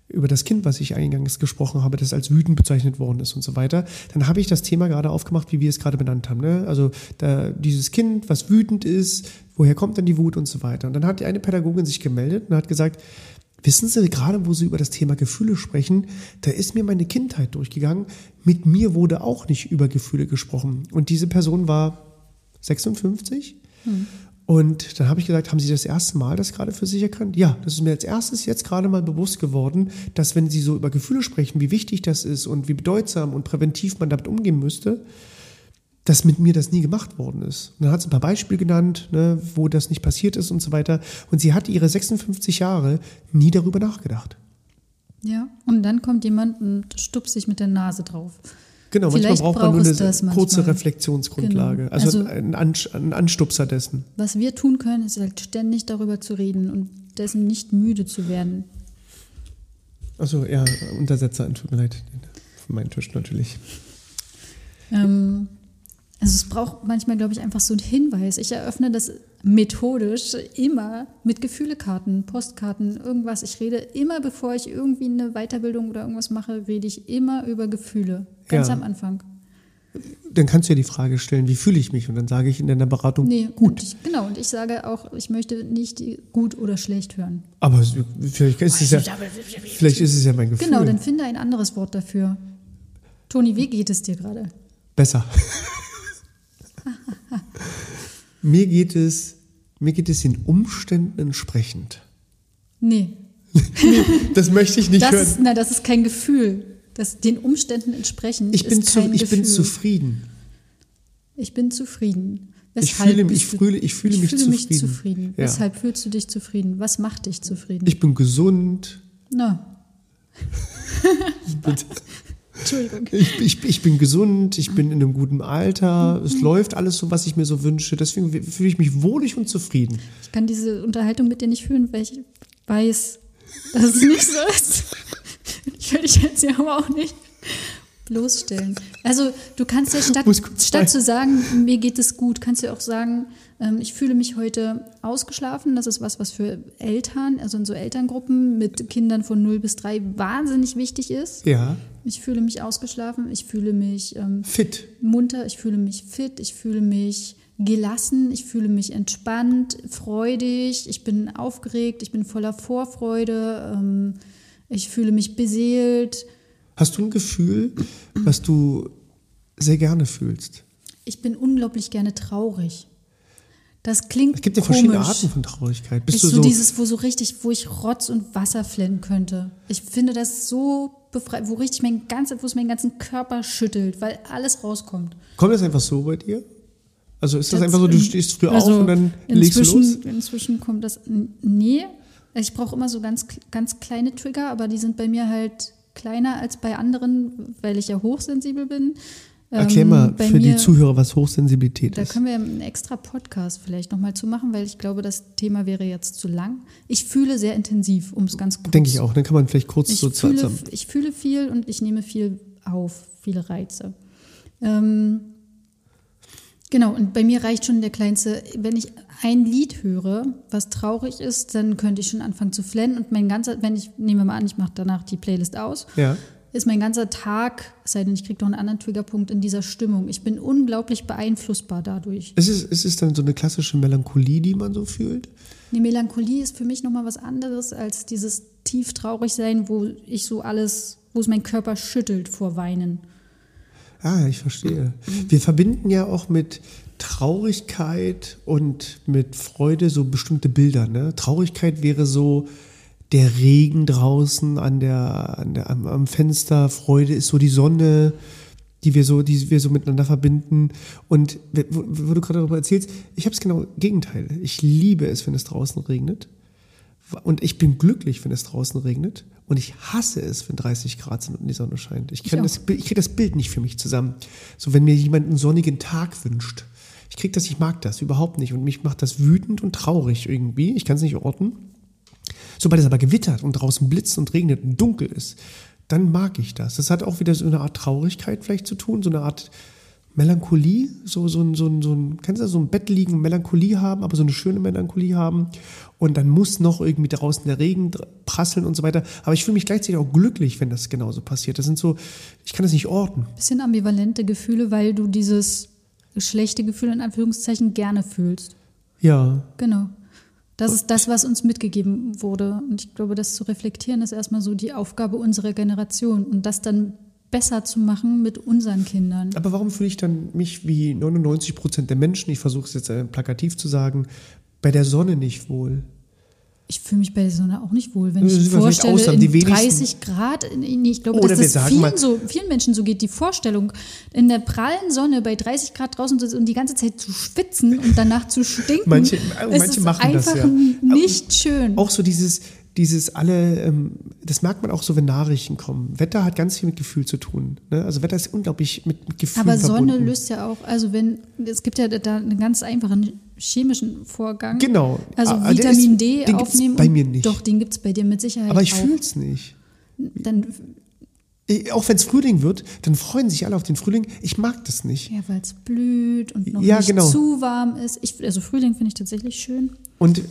über das Kind, was ich eingangs gesprochen habe, das als wütend bezeichnet worden ist und so weiter, dann habe ich das Thema gerade aufgemacht, wie wir es gerade benannt haben. Ne? Also da, dieses Kind, was wütend ist, woher kommt denn die Wut und so weiter. Und dann hat eine Pädagogin sich gemeldet und hat gesagt, Wissen Sie, gerade wo Sie über das Thema Gefühle sprechen, da ist mir meine Kindheit durchgegangen. Mit mir wurde auch nicht über Gefühle gesprochen. Und diese Person war 56. Und dann habe ich gesagt, haben Sie das erste Mal das gerade für sich erkannt? Ja, das ist mir als erstes jetzt gerade mal bewusst geworden, dass wenn Sie so über Gefühle sprechen, wie wichtig das ist und wie bedeutsam und präventiv man damit umgehen müsste, dass mit mir das nie gemacht worden ist. Und dann hat sie ein paar Beispiele genannt, ne, wo das nicht passiert ist und so weiter. Und sie hat ihre 56 Jahre nie darüber nachgedacht. Ja, und dann kommt jemand und stupst sich mit der Nase drauf. Genau, Vielleicht manchmal braucht man nur eine kurze. Reflexionsgrundlage. Genau. Also, Also- ein, ein Anstupser dessen. Was wir tun können, ist halt ständig darüber zu reden und dessen nicht müde zu werden. Also ja, Untersetzer, tut mir leid. Von meinem Tisch natürlich. Ähm, also es braucht manchmal, glaube ich, einfach so einen Hinweis. Ich eröffne das methodisch immer mit Gefühlekarten, Postkarten, irgendwas. Ich rede immer, bevor ich irgendwie eine Weiterbildung oder irgendwas mache, rede ich immer über Gefühle. Ganz Ja. am Anfang. Dann kannst du ja die Frage stellen, wie fühle ich mich? Und dann sage ich in deiner Beratung, Nee, gut. Und ich, genau, und ich sage auch, ich möchte nicht gut oder schlecht hören. Aber vielleicht ist, es ja, vielleicht ist es ja mein Gefühl. Genau, dann finde ein anderes Wort dafür. Toni, wie geht es dir gerade? Besser. Mir geht es, mir geht es den Umständen entsprechend. Nee, [LAUGHS] Das möchte ich nicht das hören. ist, na, das ist kein Gefühl. Das den Umständen entsprechend Ich bin, ist zu, kein ich bin Gefühl. zufrieden. Ich bin zufrieden. Ich fühle- ich fühle- ich fühle mich fühle mich zufrieden. zufrieden. Ja. Weshalb fühlst du dich zufrieden? Was macht dich zufrieden? Ich bin gesund. Na, [LAUGHS] Entschuldigung. Ich, ich, ich bin gesund, ich bin in einem guten Alter, es Mhm. läuft alles so, was ich mir so wünsche. Deswegen fühle ich mich wohlig und zufrieden. Ich kann diese Unterhaltung mit dir nicht führen, weil ich weiß, dass es nicht so ist. Ich will dich jetzt hier aber auch nicht bloßstellen. Also du kannst ja statt, statt zu sagen, mir geht es gut, kannst du ja auch sagen, ähm, ich fühle mich heute ausgeschlafen. Das ist was, was für Eltern, also in so Elterngruppen mit Kindern von 0 bis 3 wahnsinnig wichtig ist. Ja, Ich fühle mich ausgeschlafen, ich fühle mich ähm, fit. munter, ich fühle mich fit, ich fühle mich gelassen, ich fühle mich entspannt, freudig, ich bin aufgeregt, ich bin voller Vorfreude, ähm, ich fühle mich beseelt, Hast du ein Gefühl, was du sehr gerne fühlst? ich bin unglaublich gerne traurig. Das klingt Es gibt ja komisch. verschiedene Arten von Traurigkeit. Bist ist du so, so, dieses, wo so richtig, wo ich Rotz und Wasser flennen könnte. Ich finde das so befreit, wo richtig mein ganzer, wo es meinen ganzen Körper schüttelt, weil alles rauskommt. kommt das einfach so bei dir? Also ist das Jetzt einfach so, du stehst früh also auf und dann legst du los? Inzwischen kommt das. Nee, ich brauche immer so ganz, ganz kleine Trigger, aber die sind bei mir halt kleiner als bei anderen, weil ich ja hochsensibel bin. Erklär Ähm, mal bei für die mir- Zuhörer, was Hochsensibilität Da ist. können wir einen extra Podcast vielleicht nochmal zu machen, weil ich glaube, das Thema wäre jetzt zu lang. Ich fühle sehr intensiv, um es ganz kurz Denke ich auch. Dann kann man vielleicht kurz ich so fühle, zusammen. ich fühle viel und ich nehme viel auf, viele Reize. Ähm, genau, und bei mir reicht schon der kleinste, wenn ich ein Lied höre, was traurig ist, dann könnte ich schon anfangen zu flennen und mein ganzer, wenn ich, nehmen wir mal an, ich mache danach die Playlist aus, Ja. Ist mein ganzer Tag, es sei denn, ich kriege noch einen anderen Triggerpunkt in dieser Stimmung. Ich bin unglaublich beeinflussbar dadurch. Ist es, ist es dann so eine klassische Melancholie, die man so fühlt? Die Melancholie ist für mich nochmal was anderes als dieses tief traurig sein, wo ich so alles, wo es mein Körper schüttelt vor Weinen. Ah, ich verstehe. Wir verbinden ja auch mit Traurigkeit und mit Freude so bestimmte Bilder. Ne? Traurigkeit wäre so der Regen draußen an der, an der, am, am Fenster, Freude ist so die Sonne, die wir so, die wir so miteinander verbinden. Und wo, wo du gerade darüber erzählst, ich habe es genau Gegenteil. Ich liebe es, wenn es draußen regnet. Und ich bin glücklich, wenn es draußen regnet. Und ich hasse es, wenn 30 Grad sind und die Sonne scheint. Ich, ich, das, ich kriege das Bild nicht für mich zusammen. So, wenn mir jemand einen sonnigen Tag wünscht. Ich kriege das, ich mag das überhaupt nicht. Und mich macht das wütend und traurig irgendwie. Ich kann es nicht orten. Sobald es aber gewittert und draußen blitzt und regnet und dunkel ist, dann mag ich das. Das hat auch wieder so eine Art Traurigkeit vielleicht zu tun, so eine Art Melancholie, so, so, so, so, so ein, kannst du so ein Bett liegen, Melancholie haben, aber so eine schöne Melancholie haben. Und dann muss noch irgendwie draußen der Regen prasseln und so weiter. Aber ich fühle mich gleichzeitig auch glücklich, wenn das genauso passiert. Das sind so, ich kann das nicht orten. Bisschen ambivalente Gefühle, weil du dieses schlechte Gefühl in Anführungszeichen gerne fühlst. Ja. Genau. Das ist das, was uns mitgegeben wurde. Und ich glaube, das zu reflektieren ist erstmal so die Aufgabe unserer Generation und das dann besser zu machen mit unseren Kindern. Aber warum fühle ich dann mich wie 99 Prozent der Menschen, ich versuche es jetzt äh, plakativ zu sagen, bei der Sonne nicht wohl? Ich fühle mich bei der Sonne auch nicht wohl, wenn ich mir vorstelle, aussagen, in 30 Grad, ich glaube, dass das vielen, so, vielen Menschen so geht, die Vorstellung, in der prallen Sonne bei 30 Grad draußen zu und die ganze Zeit zu schwitzen und danach zu stinken, manche, manche machen einfach das, ja. nicht schön. Auch so dieses, dieses alle, ähm, das merkt man auch so, wenn Nachrichten kommen. Wetter hat ganz viel mit Gefühl zu tun. Ne? Also Wetter ist unglaublich mit, mit Gefühl Aber verbunden. Sonne löst ja auch, also wenn, es gibt ja da einen ganz einfachen chemischen Vorgang. Genau. Also ah, Vitamin ist, D den aufnehmen. bei mir nicht. Doch, den gibt es bei dir mit Sicherheit Aber ich fühle es nicht. Dann auch wenn es Frühling wird, dann freuen sich alle auf den Frühling. Ich mag das nicht. Ja, weil es blüht und noch ja, nicht genau. zu warm ist. Ich, also Frühling finde ich tatsächlich schön. Und äh,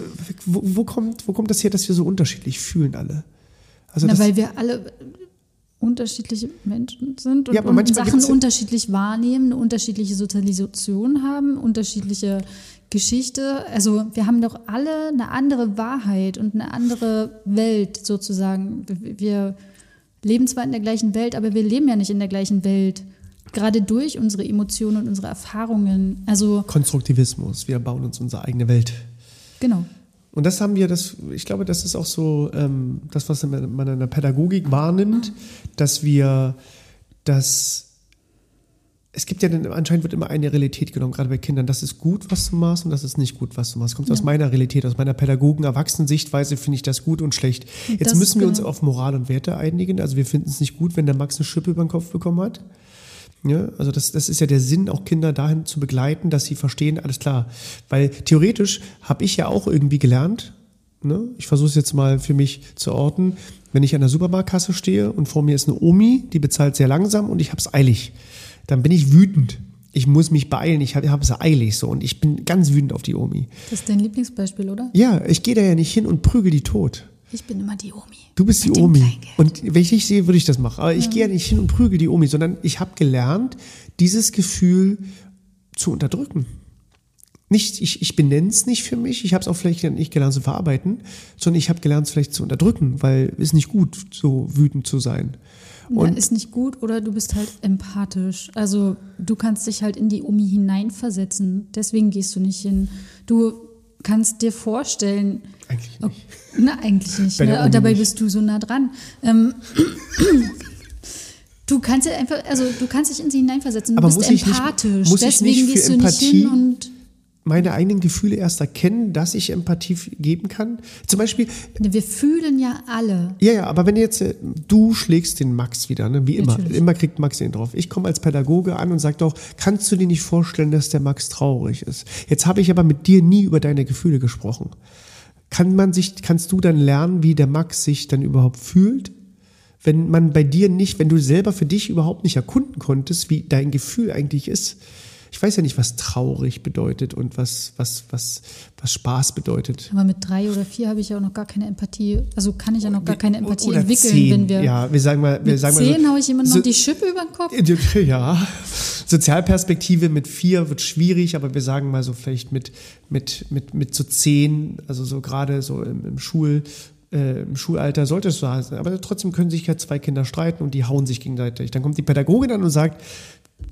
wo, wo, kommt, wo kommt das her, dass wir so unterschiedlich fühlen alle? Also Na, weil wir alle unterschiedliche Menschen sind und, ja, und Sachen unterschiedlich wahrnehmen, eine unterschiedliche Sozialisation haben, unterschiedliche Geschichte. Also wir haben doch alle eine andere Wahrheit und eine andere Welt sozusagen. Wir leben zwar in der gleichen Welt, aber wir leben ja nicht in der gleichen Welt. Gerade durch unsere Emotionen und unsere Erfahrungen. Also Konstruktivismus, wir bauen uns unsere eigene Welt. Genau. Und das haben wir, das, ich glaube, das ist auch so ähm, das, was man in der Pädagogik wahrnimmt, dass wir das es gibt ja dann, anscheinend wird immer eine Realität genommen, gerade bei Kindern. Das ist gut, was du machst und das ist nicht gut, was du machst. Kommt ja. aus meiner Realität, aus meiner Pädagogen-Erwachsenen-Sichtweise finde ich das gut und schlecht. Jetzt das müssen wir genau. uns auf Moral und Werte einigen. Also wir finden es nicht gut, wenn der Max eine Schippe über den Kopf bekommen hat. Ja, also das, das ist ja der Sinn, auch Kinder dahin zu begleiten, dass sie verstehen, alles klar. Weil theoretisch habe ich ja auch irgendwie gelernt, ne? ich versuche es jetzt mal für mich zu orten, wenn ich an der Supermarktkasse stehe und vor mir ist eine Omi, die bezahlt sehr langsam und ich habe es eilig dann bin ich wütend. Ich muss mich beeilen, ich habe es eilig so und ich bin ganz wütend auf die Omi. Das ist dein Lieblingsbeispiel, oder? Ja, ich gehe da ja nicht hin und prügel die tot. Ich bin immer die Omi. Du bist die Omi. Und wenn ich dich sehe, würde ich das machen. Aber ich gehe ja nicht hin und prügel die Omi, sondern ich habe gelernt, dieses Gefühl zu unterdrücken. Nicht, ich, ich benenne es nicht für mich, ich habe es auch vielleicht nicht gelernt zu verarbeiten, sondern ich habe gelernt, es vielleicht zu unterdrücken, weil es nicht gut, so wütend zu sein. Und ist nicht gut oder du bist halt empathisch. Also du kannst dich halt in die Omi hineinversetzen. Deswegen gehst du nicht hin. Du kannst dir vorstellen. Eigentlich nicht. Ob, [LAUGHS] na, eigentlich nicht. Ne? Dabei nicht. bist du so nah dran. Ähm, [COUGHS] du kannst ja einfach, also du kannst dich in sie hineinversetzen. Du Aber bist empathisch. Nicht, muss Deswegen ich nicht gehst du Empathie nicht hin und meine eigenen Gefühle erst erkennen, dass ich Empathie geben kann. Zum Beispiel. Wir fühlen ja alle. Ja, ja, aber wenn jetzt äh, du schlägst den Max wieder, ne? wie immer, Natürlich. immer kriegt Max den drauf. Ich komme als Pädagoge an und sage doch, kannst du dir nicht vorstellen, dass der Max traurig ist? Jetzt habe ich aber mit dir nie über deine Gefühle gesprochen. Kann man sich, kannst du dann lernen, wie der Max sich dann überhaupt fühlt? Wenn man bei dir nicht, wenn du selber für dich überhaupt nicht erkunden konntest, wie dein Gefühl eigentlich ist, Ich weiß ja nicht, was traurig bedeutet und was, was, was, was Spaß bedeutet. Aber mit drei oder vier habe ich ja auch noch gar keine Empathie. Also kann ich ja noch gar keine Empathie Oder entwickeln, zehn. wenn wir. Ja, wir sagen mal, wir mit sagen mal zehn so, haue ich jemand so- noch die Schippe über den Kopf. [LAUGHS] Ja, Sozialperspektive mit vier wird schwierig, aber wir sagen mal so vielleicht mit, mit, mit, mit so zehn, also so gerade so im, im Schul, äh, im Schulalter sollte es so heißen. Aber trotzdem können sich ja zwei Kinder streiten und die hauen sich gegenseitig. Dann kommt die Pädagogin an und sagt,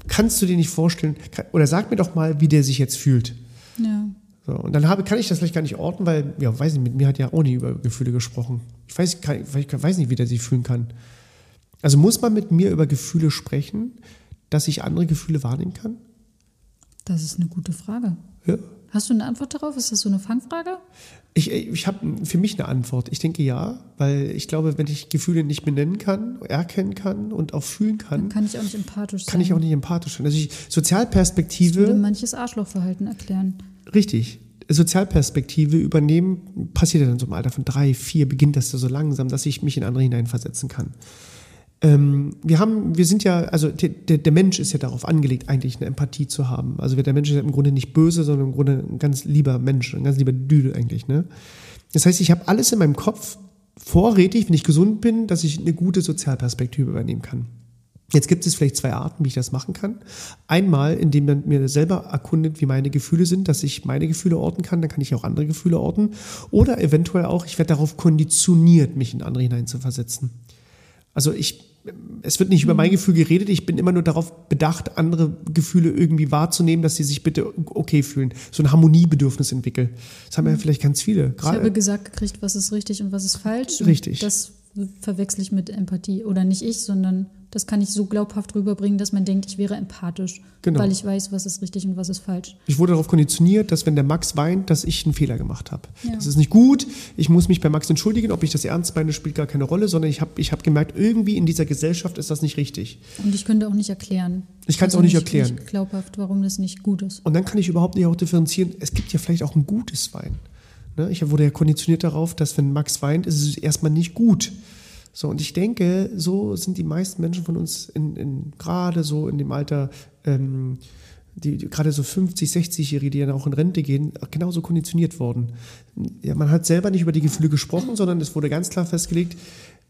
kannst du dir nicht vorstellen, kann, oder sag mir doch mal, wie der sich jetzt fühlt. Ja. So, und dann habe, kann ich das vielleicht gar nicht orten, weil, ja, weiß nicht, mit mir hat ja auch nie über Gefühle gesprochen. Ich weiß, kann, ich weiß nicht, wie der sich fühlen kann. Also muss man mit mir über Gefühle sprechen, dass ich andere Gefühle wahrnehmen kann? Das ist eine gute Frage. Ja. Hast du eine Antwort darauf? Ist das so eine Fangfrage? Ich, ich habe für mich eine Antwort. Ich denke ja, weil ich glaube, wenn ich Gefühle nicht benennen kann, erkennen kann und auch fühlen kann, Kann ich auch nicht empathisch sein. kann ich auch nicht empathisch sein. Also ich, Das würde Sozialperspektive, manches Arschlochverhalten erklären. richtig, Sozialperspektive übernehmen, passiert ja dann so im Alter von drei, vier, beginnt das ja so langsam, dass ich mich in andere hineinversetzen kann. Ähm, wir haben, wir sind ja, also der, der Mensch ist ja darauf angelegt, eigentlich eine Empathie zu haben. Also der Mensch ist ja im Grunde nicht böse, sondern im Grunde ein ganz lieber Mensch, ein ganz lieber Düde eigentlich. Ne? Das heißt, ich habe alles in meinem Kopf vorrätig, wenn ich gesund bin, dass ich eine gute Sozialperspektive übernehmen kann. Jetzt gibt es vielleicht zwei Arten, wie ich das machen kann. Einmal, indem man mir selber erkundet, wie meine Gefühle sind, dass ich meine Gefühle orten kann, dann kann ich auch andere Gefühle orten. Oder eventuell auch, ich werde darauf konditioniert, mich in andere hineinzuversetzen. Also ich, es wird nicht über mein Gefühl geredet, ich bin immer nur darauf bedacht, andere Gefühle irgendwie wahrzunehmen, dass sie sich bitte okay fühlen. So ein Harmoniebedürfnis entwickeln. Das haben ja vielleicht ganz viele. Ich habe gesagt gekriegt, was ist richtig und was ist falsch. Richtig. Das verwechsel ich mit Empathie. Oder nicht ich, sondern das kann ich so glaubhaft rüberbringen, dass man denkt, ich wäre empathisch. Genau. Weil ich weiß, was ist richtig und was ist falsch. ich wurde darauf konditioniert, dass wenn der Max weint, dass ich einen Fehler gemacht habe. Ja. Das ist nicht gut. Ich muss mich bei Max entschuldigen. Ob ich das ernst meine, spielt gar keine Rolle, sondern ich habe ich hab gemerkt, irgendwie in dieser Gesellschaft ist das nicht richtig. Und ich könnte auch nicht erklären. Ich kann's Also auch nicht erklären. Nicht glaubhaft, warum das nicht gut ist. Und dann kann ich überhaupt nicht auch differenzieren, es gibt ja vielleicht auch ein gutes Wein. Ne? Ich wurde ja konditioniert darauf, dass wenn Max weint, ist es erstmal nicht gut. So, und ich denke, so sind die meisten Menschen von uns in, in, gerade so in dem Alter, ähm, die, die gerade so 50, 60-Jährige, die dann auch in Rente gehen, genauso konditioniert worden. Ja, man hat selber nicht über die Gefühle gesprochen, sondern es wurde ganz klar festgelegt,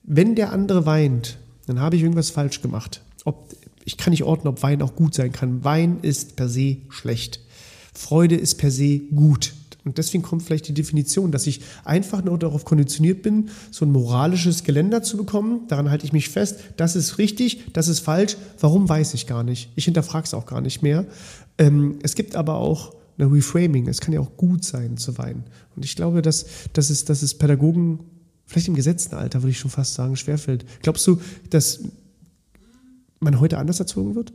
wenn der andere weint, dann habe ich irgendwas falsch gemacht. Ob, ich kann nicht ordnen, ob Wein auch gut sein kann. Wein ist per se schlecht. Freude ist per se gut. Und deswegen kommt vielleicht die Definition, dass ich einfach nur darauf konditioniert bin, so ein moralisches Geländer zu bekommen. Daran halte ich mich fest. Das ist richtig, das ist falsch. Warum weiß ich gar nicht. Ich hinterfrage es auch gar nicht mehr. Ähm, es gibt aber auch eine Reframing. Es kann ja auch gut sein zu weinen. Und ich glaube, dass, dass, es, dass es Pädagogen, vielleicht im gesetzten Alter würde ich schon fast sagen, schwerfällt. Glaubst du, dass man heute anders erzogen wird?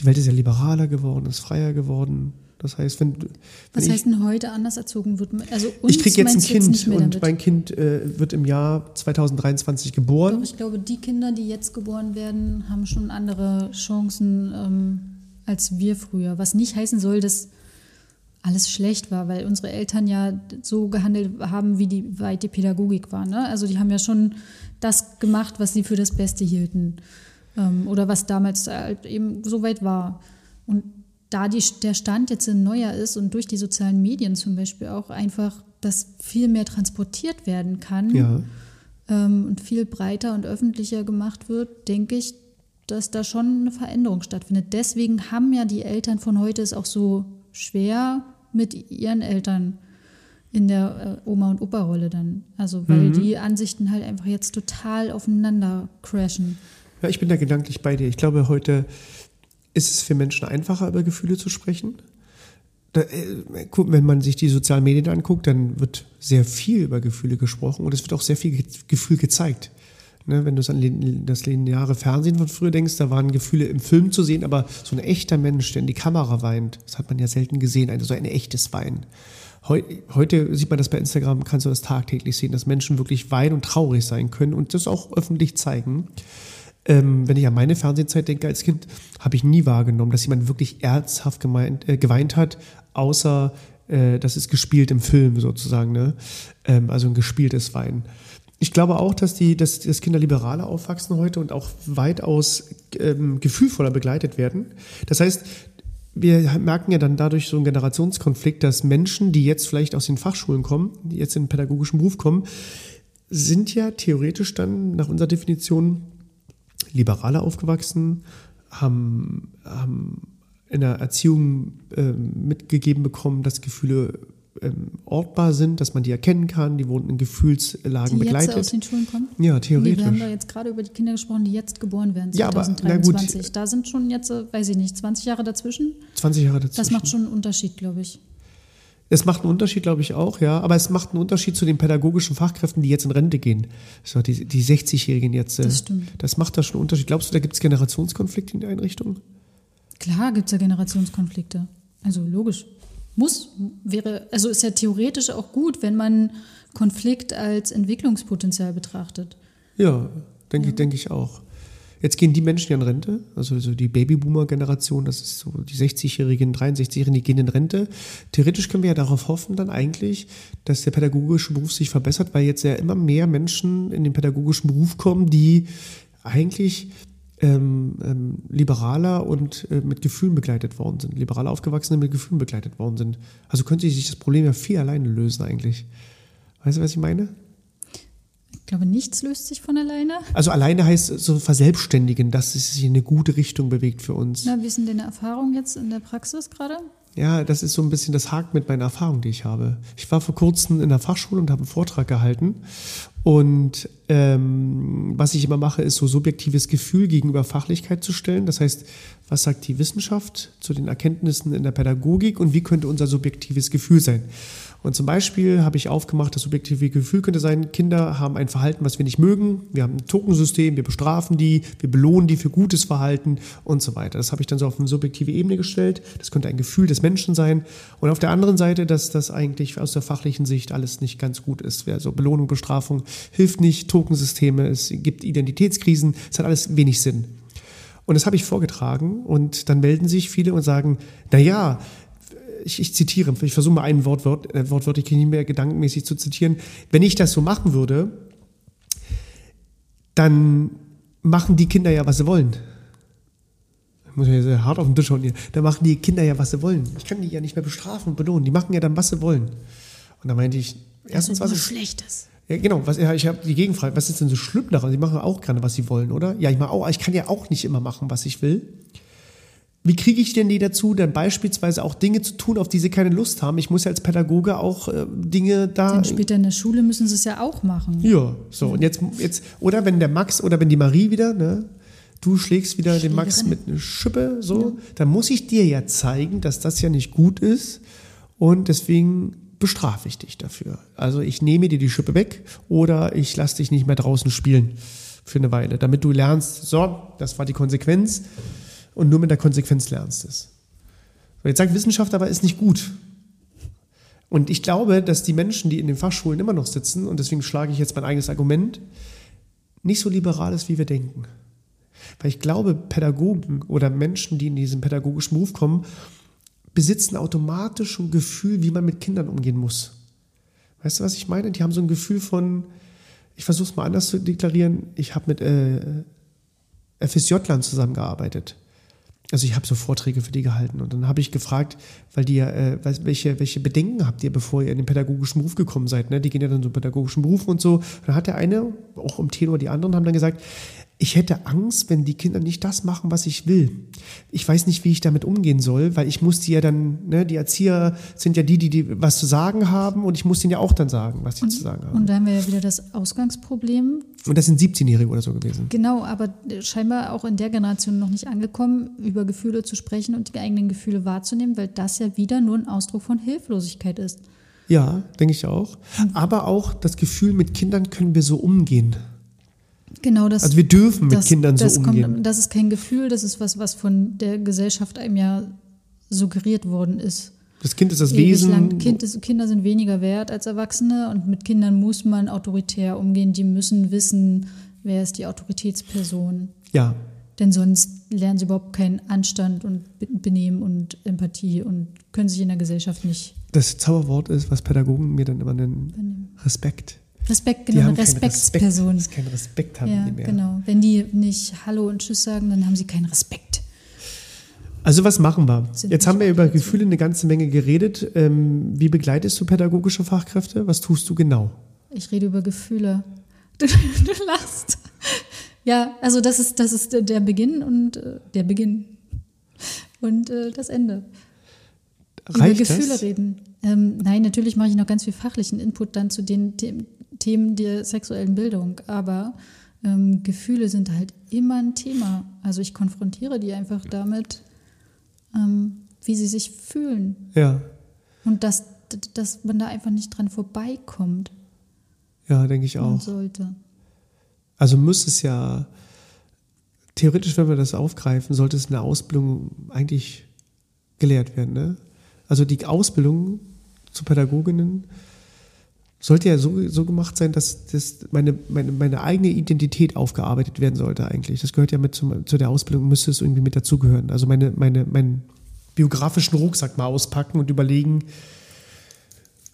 Die Welt ist ja liberaler geworden, ist freier geworden. Das heißt, wenn, wenn Was ich, heißt denn heute anders erzogen wird? Also uns ich kriege jetzt ein jetzt Kind mehr und mein Kind äh, wird im Jahr 2023 geboren. Doch, ich glaube, die Kinder, die jetzt geboren werden, haben schon andere Chancen ähm, als wir früher. Was nicht heißen soll, dass alles schlecht war, weil unsere Eltern ja so gehandelt haben, wie die weit die Pädagogik war. Ne? Also die haben ja schon das gemacht, was sie für das Beste hielten ähm, oder was damals halt eben so weit war. Und da die, der Stand jetzt ein neuer ist und durch die sozialen Medien zum Beispiel auch einfach, dass viel mehr transportiert werden kann, Ja. ähm, und viel breiter und öffentlicher gemacht wird, denke ich, dass da schon eine Veränderung stattfindet. Deswegen haben ja die Eltern von heute es auch so schwer mit ihren Eltern in der äh, Oma- und Opa-Rolle dann. Also weil die Ansichten halt einfach jetzt total aufeinander crashen. Ja, ich bin da gedanklich bei dir. Ich glaube, heute ist es für Menschen einfacher, über Gefühle zu sprechen. Da, äh, wenn man sich die sozialen Medien anguckt, dann wird sehr viel über Gefühle gesprochen und es wird auch sehr viel Ge Gefühl gezeigt. Ne, wenn du an das lineare Fernsehen von früher denkst, da waren Gefühle im Film zu sehen, aber so ein echter Mensch, der in die Kamera weint, das hat man ja selten gesehen, also so ein echtes Weinen. Heu, heute sieht man das bei Instagram, kannst du das tagtäglich sehen, dass Menschen wirklich weinen und traurig sein können und das auch öffentlich zeigen. Ähm, wenn ich an meine Fernsehzeit denke als Kind, habe ich nie wahrgenommen, dass jemand wirklich ernsthaft gemeint, äh, geweint hat, außer äh, das ist gespielt im Film sozusagen, ne? ähm, also ein gespieltes Weinen. Ich glaube auch, dass, die, dass, dass Kinder liberaler aufwachsen heute und auch weitaus ähm, gefühlvoller begleitet werden. Das heißt, wir merken ja dann dadurch so einen Generationskonflikt, dass Menschen, die jetzt vielleicht aus den Fachschulen kommen, die jetzt in den pädagogischen Beruf kommen, sind ja theoretisch dann nach unserer Definition liberaler aufgewachsen, haben, haben in der Erziehung äh, mitgegeben bekommen, dass Gefühle ähm, ortbar sind, dass man die erkennen kann, die wurden in Gefühlslagen die begleitet. jetzt aus den Schulen kommen? Ja, theoretisch. Wir haben da jetzt gerade über die Kinder gesprochen, die jetzt geboren werden, Ja, aber, 2023. gut. Da sind schon jetzt, äh, weiß ich nicht, 20 Jahre dazwischen. 20 Jahre dazwischen. Das macht schon einen Unterschied, glaube ich. Es macht einen Unterschied, glaube ich, auch, ja. Aber es macht einen Unterschied zu den pädagogischen Fachkräften, die jetzt in Rente gehen. So, die, die 60-Jährigen jetzt. äh, Das stimmt. Das macht da schon einen Unterschied. Glaubst du, da gibt es Generationskonflikte in der Einrichtung? Klar gibt es ja Generationskonflikte. Also logisch. Muss, wäre, also ist ja theoretisch auch gut, wenn man Konflikt als Entwicklungspotenzial betrachtet. Ja, denke ich, denke ich auch. Jetzt gehen die Menschen ja in Rente, also so die Babyboomer-Generation, das ist so die 60-Jährigen, 63-Jährigen, die gehen in Rente. Theoretisch können wir ja darauf hoffen dann eigentlich, dass der pädagogische Beruf sich verbessert, weil jetzt ja immer mehr Menschen in den pädagogischen Beruf kommen, die eigentlich ähm, ähm, liberaler und äh, mit Gefühlen begleitet worden sind. Liberaler Aufgewachsene mit Gefühlen begleitet worden sind. Also könnte sich das Problem ja viel alleine lösen eigentlich. Weißt du, was ich meine? Ich glaube, nichts löst sich von alleine. Also alleine heißt so verselbstständigen, dass es sich in eine gute Richtung bewegt für uns. Na, wie denn deine Erfahrung jetzt in der Praxis gerade? Ja, das ist so ein bisschen das Hakt mit meiner Erfahrung, die ich habe. Ich war vor kurzem in der Fachschule und habe einen Vortrag gehalten. Und ähm, was ich immer mache, ist so subjektives Gefühl gegenüber Fachlichkeit zu stellen. Das heißt, was sagt die Wissenschaft zu den Erkenntnissen in der Pädagogik und wie könnte unser subjektives Gefühl sein? Und zum Beispiel habe ich aufgemacht, das subjektive Gefühl könnte sein, Kinder haben ein Verhalten, was wir nicht mögen. Wir haben ein Tokensystem, wir bestrafen die, wir belohnen die für gutes Verhalten und so weiter. Das habe ich dann so auf eine subjektive Ebene gestellt. Das könnte ein Gefühl des Menschen sein. Und auf der anderen Seite, dass das eigentlich aus der fachlichen Sicht alles nicht ganz gut ist. Also Belohnung, Bestrafung hilft nicht, Tokensysteme, es gibt Identitätskrisen, es hat alles wenig Sinn. Und das habe ich vorgetragen und dann melden sich viele und sagen, na ja, ich, ich zitiere, ich versuche mal ein Wort, Wort, äh, wortwörtlich nicht mehr gedankenmäßig zu zitieren. Wenn ich das so machen würde, dann machen die Kinder ja, was sie wollen. Ich muss ja sehr hart auf den Tisch hauen hier. Dann machen die Kinder ja, was sie wollen. Ich kann die ja nicht mehr bestrafen und belohnen. Die machen ja dann, was sie wollen. Und da meinte ich, erstens, was was ist, Schlechtes. ja, genau, was, ja, ich habe die Gegenfrage, was ist denn so schlimm daran? Sie machen auch gerne, was sie wollen, oder? Ja, ich, mach auch, ich kann ja auch nicht immer machen, was ich will. Wie kriege ich denn die dazu, dann beispielsweise auch Dinge zu tun, auf die sie keine Lust haben? Ich muss ja als Pädagoge auch äh, Dinge da. Denn später in der Schule müssen sie es ja auch machen. Ja, so, und jetzt, jetzt, oder wenn der Max oder wenn die Marie wieder, ne, du schlägst wieder den Max Schlägerin. mit einer Schippe, so, dann muss ich dir ja zeigen, dass das ja nicht gut ist und deswegen bestrafe ich dich dafür. Also ich nehme dir die Schippe weg oder ich lasse dich nicht mehr draußen spielen für eine Weile, damit du lernst, so, das war die Konsequenz und nur mit der Konsequenz lernst es. So, jetzt sagt Wissenschaft aber, ist nicht gut. Und ich glaube, dass die Menschen, die in den Fachschulen immer noch sitzen, und deswegen schlage ich jetzt mein eigenes Argument, nicht so liberal ist, wie wir denken. Weil ich glaube, Pädagogen oder Menschen, die in diesen pädagogischen Beruf kommen, besitzen automatisch ein Gefühl, wie man mit Kindern umgehen muss. Weißt du, was ich meine? Die haben so ein Gefühl von, ich versuche es mal anders zu deklarieren, ich habe mit äh, FSJ-Lern zusammengearbeitet. Also ich habe so Vorträge für die gehalten und dann habe ich gefragt, weil die ja, äh, welche, welche Bedenken habt ihr, bevor ihr in den pädagogischen Beruf gekommen seid? Ne? Die gehen ja dann so pädagogischen Beruf und so. Und dann hat der eine, auch im Tenor die anderen, haben dann gesagt, ich hätte Angst, wenn die Kinder nicht das machen, was ich will. Ich weiß nicht, wie ich damit umgehen soll, weil ich muss die ja dann, ne, die Erzieher sind ja die, die, die was zu sagen haben und ich muss denen ja auch dann sagen, was sie zu sagen haben. Und da haben wir ja wieder das Ausgangsproblem. Und das sind 17-Jährige oder so gewesen. Genau, aber scheinbar auch in der Generation noch nicht angekommen, über Gefühle zu sprechen und die eigenen Gefühle wahrzunehmen, weil das ja wieder nur ein Ausdruck von Hilflosigkeit ist. Ja, denke ich auch. Aber auch das Gefühl, mit Kindern können wir so umgehen. Genau das. Also wir dürfen mit das, Kindern so das umgehen. Kommt, das ist kein Gefühl, das ist was, was von der Gesellschaft einem ja suggeriert worden ist. Das Kind ist das Ewig Wesen. Kind ist, Kinder sind weniger wert als Erwachsene und mit Kindern muss man autoritär umgehen. Die müssen wissen, wer ist die Autoritätsperson. Ja, Denn sonst lernen sie überhaupt keinen Anstand und Be- Benehmen und Empathie und können sich in der Gesellschaft nicht das Zauberwort ist, was Pädagogen mir dann immer nennen. Respekt. Respekt, genau, eine Respektsperson. Respekt, keinen Respekt haben Ja, die mehr. genau. Wenn die nicht Hallo und Tschüss sagen, dann haben sie keinen Respekt. Also was machen wir? Sind Jetzt haben wir über. Gefühle eine ganze Menge geredet. Ähm, wie begleitest du pädagogische Fachkräfte? Was tust du genau? Ich rede über Gefühle. Du, [LAUGHS] du lachst. Ja, also das ist, das ist der Beginn und äh, der Beginn. Und äh, das Ende. Reicht über Gefühle das? reden. Ähm, nein, natürlich mache ich noch ganz viel fachlichen Input dann zu den The Themen der sexuellen Bildung, aber ähm, Gefühle sind halt immer ein Thema. Also ich konfrontiere die einfach damit, ähm, wie sie sich fühlen Ja, und dass, dass man da einfach nicht dran vorbeikommt ja, denke ich auch. sollte. Also müsste es ja, theoretisch, wenn wir das aufgreifen, sollte es in der Ausbildung eigentlich gelehrt werden. Ne? Also die Ausbildung zu Pädagoginnen sollte ja so, so gemacht sein, dass das meine, meine, meine eigene Identität aufgearbeitet werden sollte eigentlich. Das gehört ja mit zum, zu der Ausbildung, müsste es irgendwie mit dazugehören. Also meine, meine, meinen biografischen Rucksack mal auspacken und überlegen,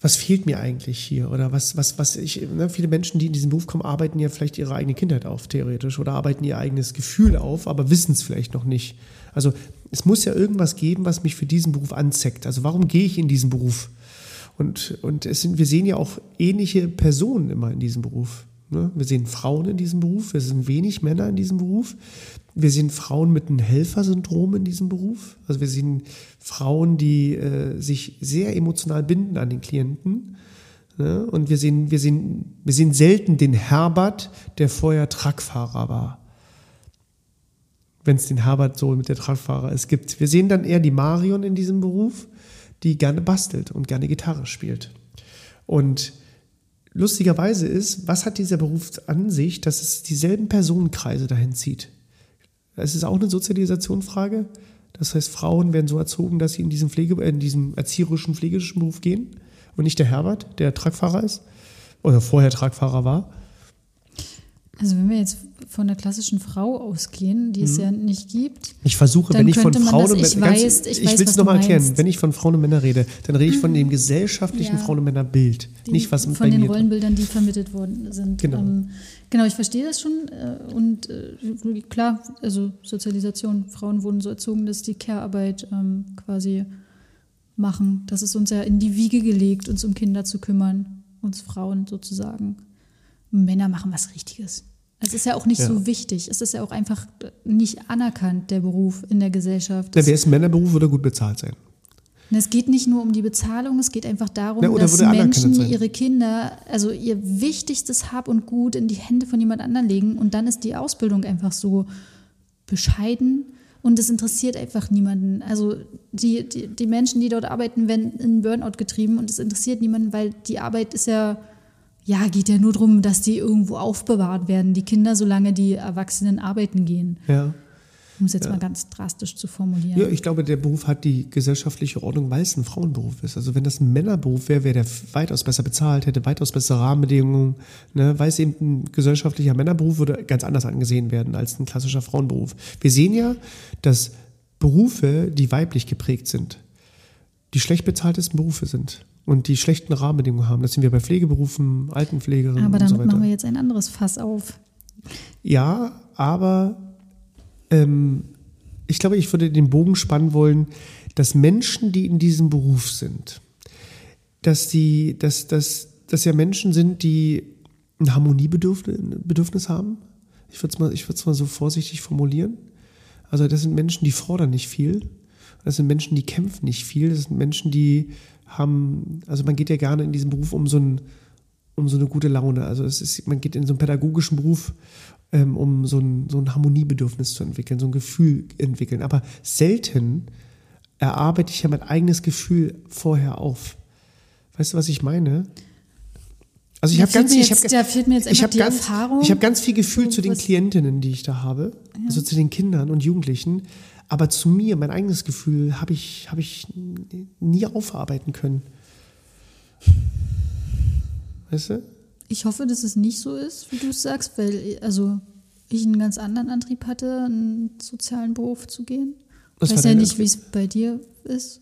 was fehlt mir eigentlich hier? Oder was, was, was ich, ne, viele Menschen, die in diesen Beruf kommen, arbeiten ja vielleicht ihre eigene Kindheit auf, theoretisch, oder arbeiten ihr eigenes Gefühl auf, aber wissen es vielleicht noch nicht. Also es muss ja irgendwas geben, was mich für diesen Beruf anzeckt. Also warum gehe ich in diesen Beruf? Und, und es sind, wir sehen ja auch ähnliche Personen immer in diesem Beruf. Ne? Wir sehen Frauen in diesem Beruf, wir sehen wenig Männer in diesem Beruf. Wir sehen Frauen mit einem Helfersyndrom in diesem Beruf. Also wir sehen Frauen, die äh, sich sehr emotional binden an den Klienten. Ne? Und wir sehen, wir, sehen, wir sehen selten den Herbert, der vorher Truckfahrer war. Wenn es den Herbert so mit der Truckfahrer es gibt. Wir sehen dann eher die Marion in diesem Beruf, die gerne bastelt und gerne Gitarre spielt. Und lustigerweise ist, was hat dieser Beruf an sich, dass es dieselben Personenkreise dahin zieht? Es ist auch eine Sozialisationsfrage. Das heißt, Frauen werden so erzogen, dass sie in diesen, Pflege, in diesen erzieherischen, pflegerischen Beruf gehen und nicht der Herbert, der Truckfahrer ist oder vorher Truckfahrer war. Also wenn wir jetzt von der klassischen Frau ausgehen, die es ja nicht gibt, Ich versuche, Dann wenn ich von Frauen und ich Männern, weiß- ich weiß, will es nochmal erklären, wenn ich von Frauen und Männern rede, dann rede ich von dem gesellschaftlichen Ja. Frauen- und Männerbild, die, nicht was von bei den mir. Rollenbildern, die vermittelt worden sind. Genau. Ähm, genau, ich verstehe das schon. Äh, und äh, klar, also Sozialisation. Frauen wurden so erzogen, dass die Care-Arbeit ähm, quasi machen. Das ist uns ja in die Wiege gelegt, uns um Kinder zu kümmern. Uns Frauen sozusagen. Männer machen was Richtiges. Es ist ja auch nicht Ja. so wichtig. Es ist ja auch einfach nicht anerkannt, der Beruf in der Gesellschaft. Na, Wäre es ein Männerberuf, würde gut bezahlt sein. Es geht nicht nur um die Bezahlung, es geht einfach darum, Ja, dass Menschen sein. ihre Kinder, also ihr wichtigstes Hab und Gut in die Hände von jemand anderem legen und dann ist die Ausbildung einfach so bescheiden und es interessiert einfach niemanden. Also die, die, die Menschen, die dort arbeiten, werden in Burnout getrieben und es interessiert niemanden, weil die Arbeit ist ja, ja, geht ja nur darum, dass die irgendwo aufbewahrt werden, die Kinder, solange die Erwachsenen arbeiten gehen. Ja. Um es jetzt mal ganz drastisch zu formulieren. Ja, ich glaube, der Beruf hat die gesellschaftliche Ordnung, weil es ein Frauenberuf ist. Also wenn das ein Männerberuf wäre, wäre der weitaus besser bezahlt, hätte weitaus bessere Rahmenbedingungen. Ne? Weil es eben ein gesellschaftlicher Männerberuf würde ganz anders angesehen werden als ein klassischer Frauenberuf. Wir sehen ja, dass Berufe, die weiblich geprägt sind, die schlecht bezahltesten Berufe sind und die schlechten Rahmenbedingungen haben. Das sind wir bei Pflegeberufen, Altenpflegerinnen Aber und so damit weiter. machen wir jetzt ein anderes Fass auf. Ja, aber ähm, ich glaube, ich würde den Bogen spannen wollen, dass Menschen, die in diesem Beruf sind, dass die, dass, dass, dass ja Menschen sind, die ein Harmoniebedürfnis Bedürfnis haben. Ich würde es mal, ich würde es mal so vorsichtig formulieren. Also das sind Menschen, die fordern nicht viel. Das sind Menschen, die kämpfen nicht viel. Das sind Menschen, die haben, also man geht ja gerne in diesen Beruf um so ein, um so eine gute Laune. Also es ist, man geht in so einen pädagogischen Beruf, ähm, um so ein, so ein Harmoniebedürfnis zu entwickeln, so ein Gefühl entwickeln. Aber selten erarbeite ich ja mein eigenes Gefühl vorher auf. Weißt du, was ich meine? Also ich habe ganz, ich jetzt- hab, da fehlt mir jetzt ich die ganz, Erfahrung, Ich habe ganz viel Gefühl zu den Klientinnen, die ich da habe, also zu den Kindern und Jugendlichen. Aber zu mir, mein eigenes Gefühl, habe ich, habe ich nie aufarbeiten können. Weißt du? Ich hoffe, dass es nicht so ist, wie du es sagst, weil also ich einen ganz anderen Antrieb hatte, einen sozialen Beruf zu gehen. Was Ich weiß ja nicht, wie es bei dir ist.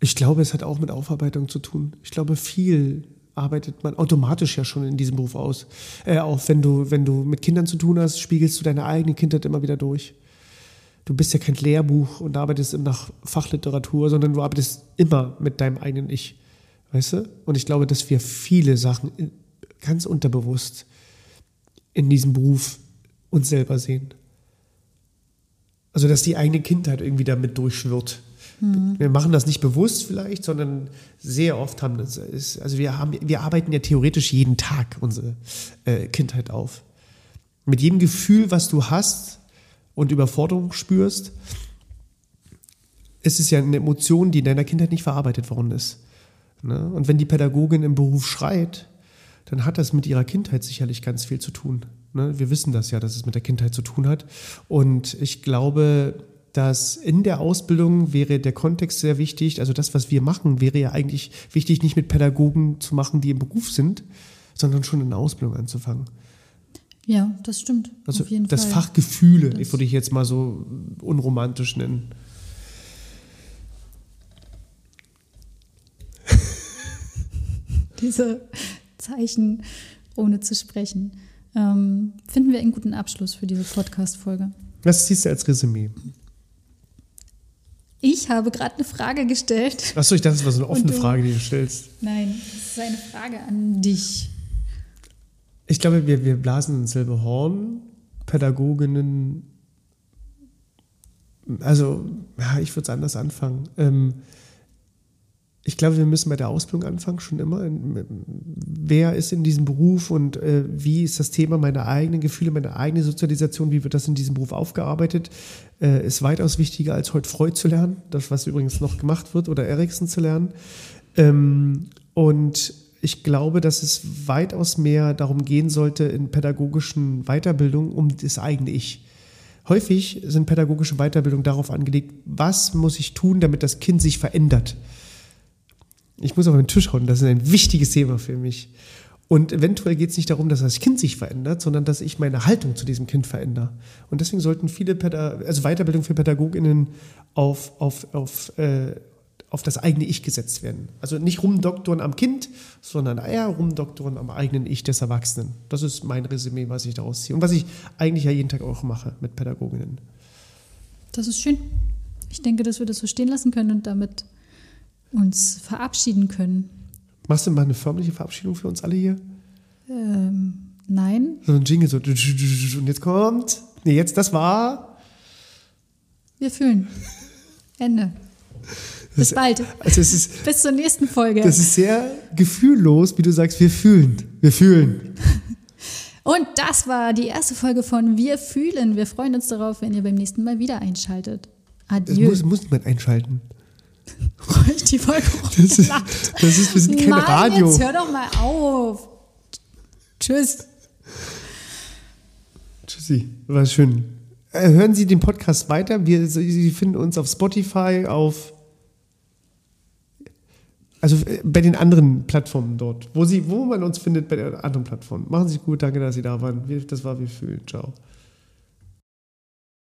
Ich glaube, es hat auch mit Aufarbeitung zu tun. Ich glaube, viel arbeitet man automatisch ja schon in diesem Beruf aus. Äh, auch wenn du, wenn du mit Kindern zu tun hast, spiegelst du deine eigene Kindheit immer wieder durch. Du bist ja kein Lehrbuch und arbeitest nach Fachliteratur, sondern du arbeitest immer mit deinem eigenen Ich. Weißt du? Und ich glaube, dass wir viele Sachen ganz unterbewusst in diesem Beruf uns selber sehen. Also, dass die eigene Kindheit irgendwie damit durchschwirrt. Mhm. Wir machen das nicht bewusst vielleicht, sondern sehr oft haben das, ist, also wir haben, wir arbeiten ja theoretisch jeden Tag unsere äh, Kindheit auf. Mit jedem Gefühl, was du hast und Überforderung spürst, ist es ja eine Emotion, die in deiner Kindheit nicht verarbeitet worden ist. Ne? Und wenn die Pädagogin im Beruf schreit, dann hat das mit ihrer Kindheit sicherlich ganz viel zu tun. Ne? Wir wissen das ja, dass es mit der Kindheit zu tun hat. Und ich glaube, dass in der Ausbildung wäre der Kontext sehr wichtig. Also das, was wir machen, wäre ja eigentlich wichtig, nicht mit Pädagogen zu machen, die im Beruf sind, sondern schon in der Ausbildung anzufangen. Ja, das stimmt. Also das Fall. Fach Gefühle, das würde ich jetzt mal so unromantisch nennen. [LAUGHS] Diese Zeichen ohne zu sprechen. Ähm, finden wir einen guten Abschluss für diese Podcast-Folge. Was siehst du als Resümee? Ich habe gerade eine Frage gestellt. Achso, ich dachte, das war so eine offene Frage, die du stellst. Nein, es ist eine Frage an dich. Ich glaube, wir, wir blasen ins selbe Horn. Pädagoginnen, also, ja, ich würde es anders anfangen. Ähm, ich glaube, wir müssen bei der Ausbildung anfangen, schon immer. Wer ist in diesem Beruf und äh, wie ist das Thema meiner eigenen Gefühle, meine eigene Sozialisation, wie wird das in diesem Beruf aufgearbeitet, äh, ist weitaus wichtiger, als heute Freud zu lernen, das, was übrigens noch gemacht wird, oder Erikson zu lernen. Ähm, und ich glaube, dass es weitaus mehr darum gehen sollte in pädagogischen Weiterbildungen um das eigene Ich. Häufig sind pädagogische Weiterbildungen darauf angelegt, was muss ich tun, damit das Kind sich verändert ich muss auf den Tisch hauen, das ist ein wichtiges Thema für mich. Und eventuell geht es nicht darum, dass das Kind sich verändert, sondern dass ich meine Haltung zu diesem Kind verändere. Und deswegen sollten viele Päda also Weiterbildung für PädagogInnen auf, auf, auf, äh, auf das eigene Ich gesetzt werden. Also nicht rumdoktoren am Kind, sondern eher rumdoktoren am eigenen Ich des Erwachsenen. Das ist mein Resümee, was ich daraus ziehe. Und was ich eigentlich ja jeden Tag auch mache mit Pädagoginnen. Das ist schön. Ich denke, dass wir das so stehen lassen können und damit uns verabschieden können. Machst du mal eine förmliche Verabschiedung für uns alle hier? Ähm, nein. So ein Jingle so und jetzt kommt. Nee, jetzt das war. Wir fühlen. Ende. Bis bald. Also es ist, Bis zur nächsten Folge. Das ist sehr gefühllos, wie du sagst, wir fühlen. Wir fühlen. [LAUGHS] Und das war die erste Folge von Wir fühlen. Wir freuen uns darauf, wenn ihr beim nächsten Mal wieder einschaltet. Adieu. Das muss, muss man einschalten. ich die Folge das ist, das ist, wir sind kein Mann, Radio. Jetzt hör doch mal auf. Tschüss. Tschüssi, war schön. Äh, hören Sie den Podcast weiter. Wir, Sie finden uns auf Spotify, auf also äh, bei den anderen Plattformen dort, wo, Sie, wo man uns findet bei den anderen Plattformen. Machen Sie gut, danke, dass Sie da waren. Das war Wir fühlen. Ciao.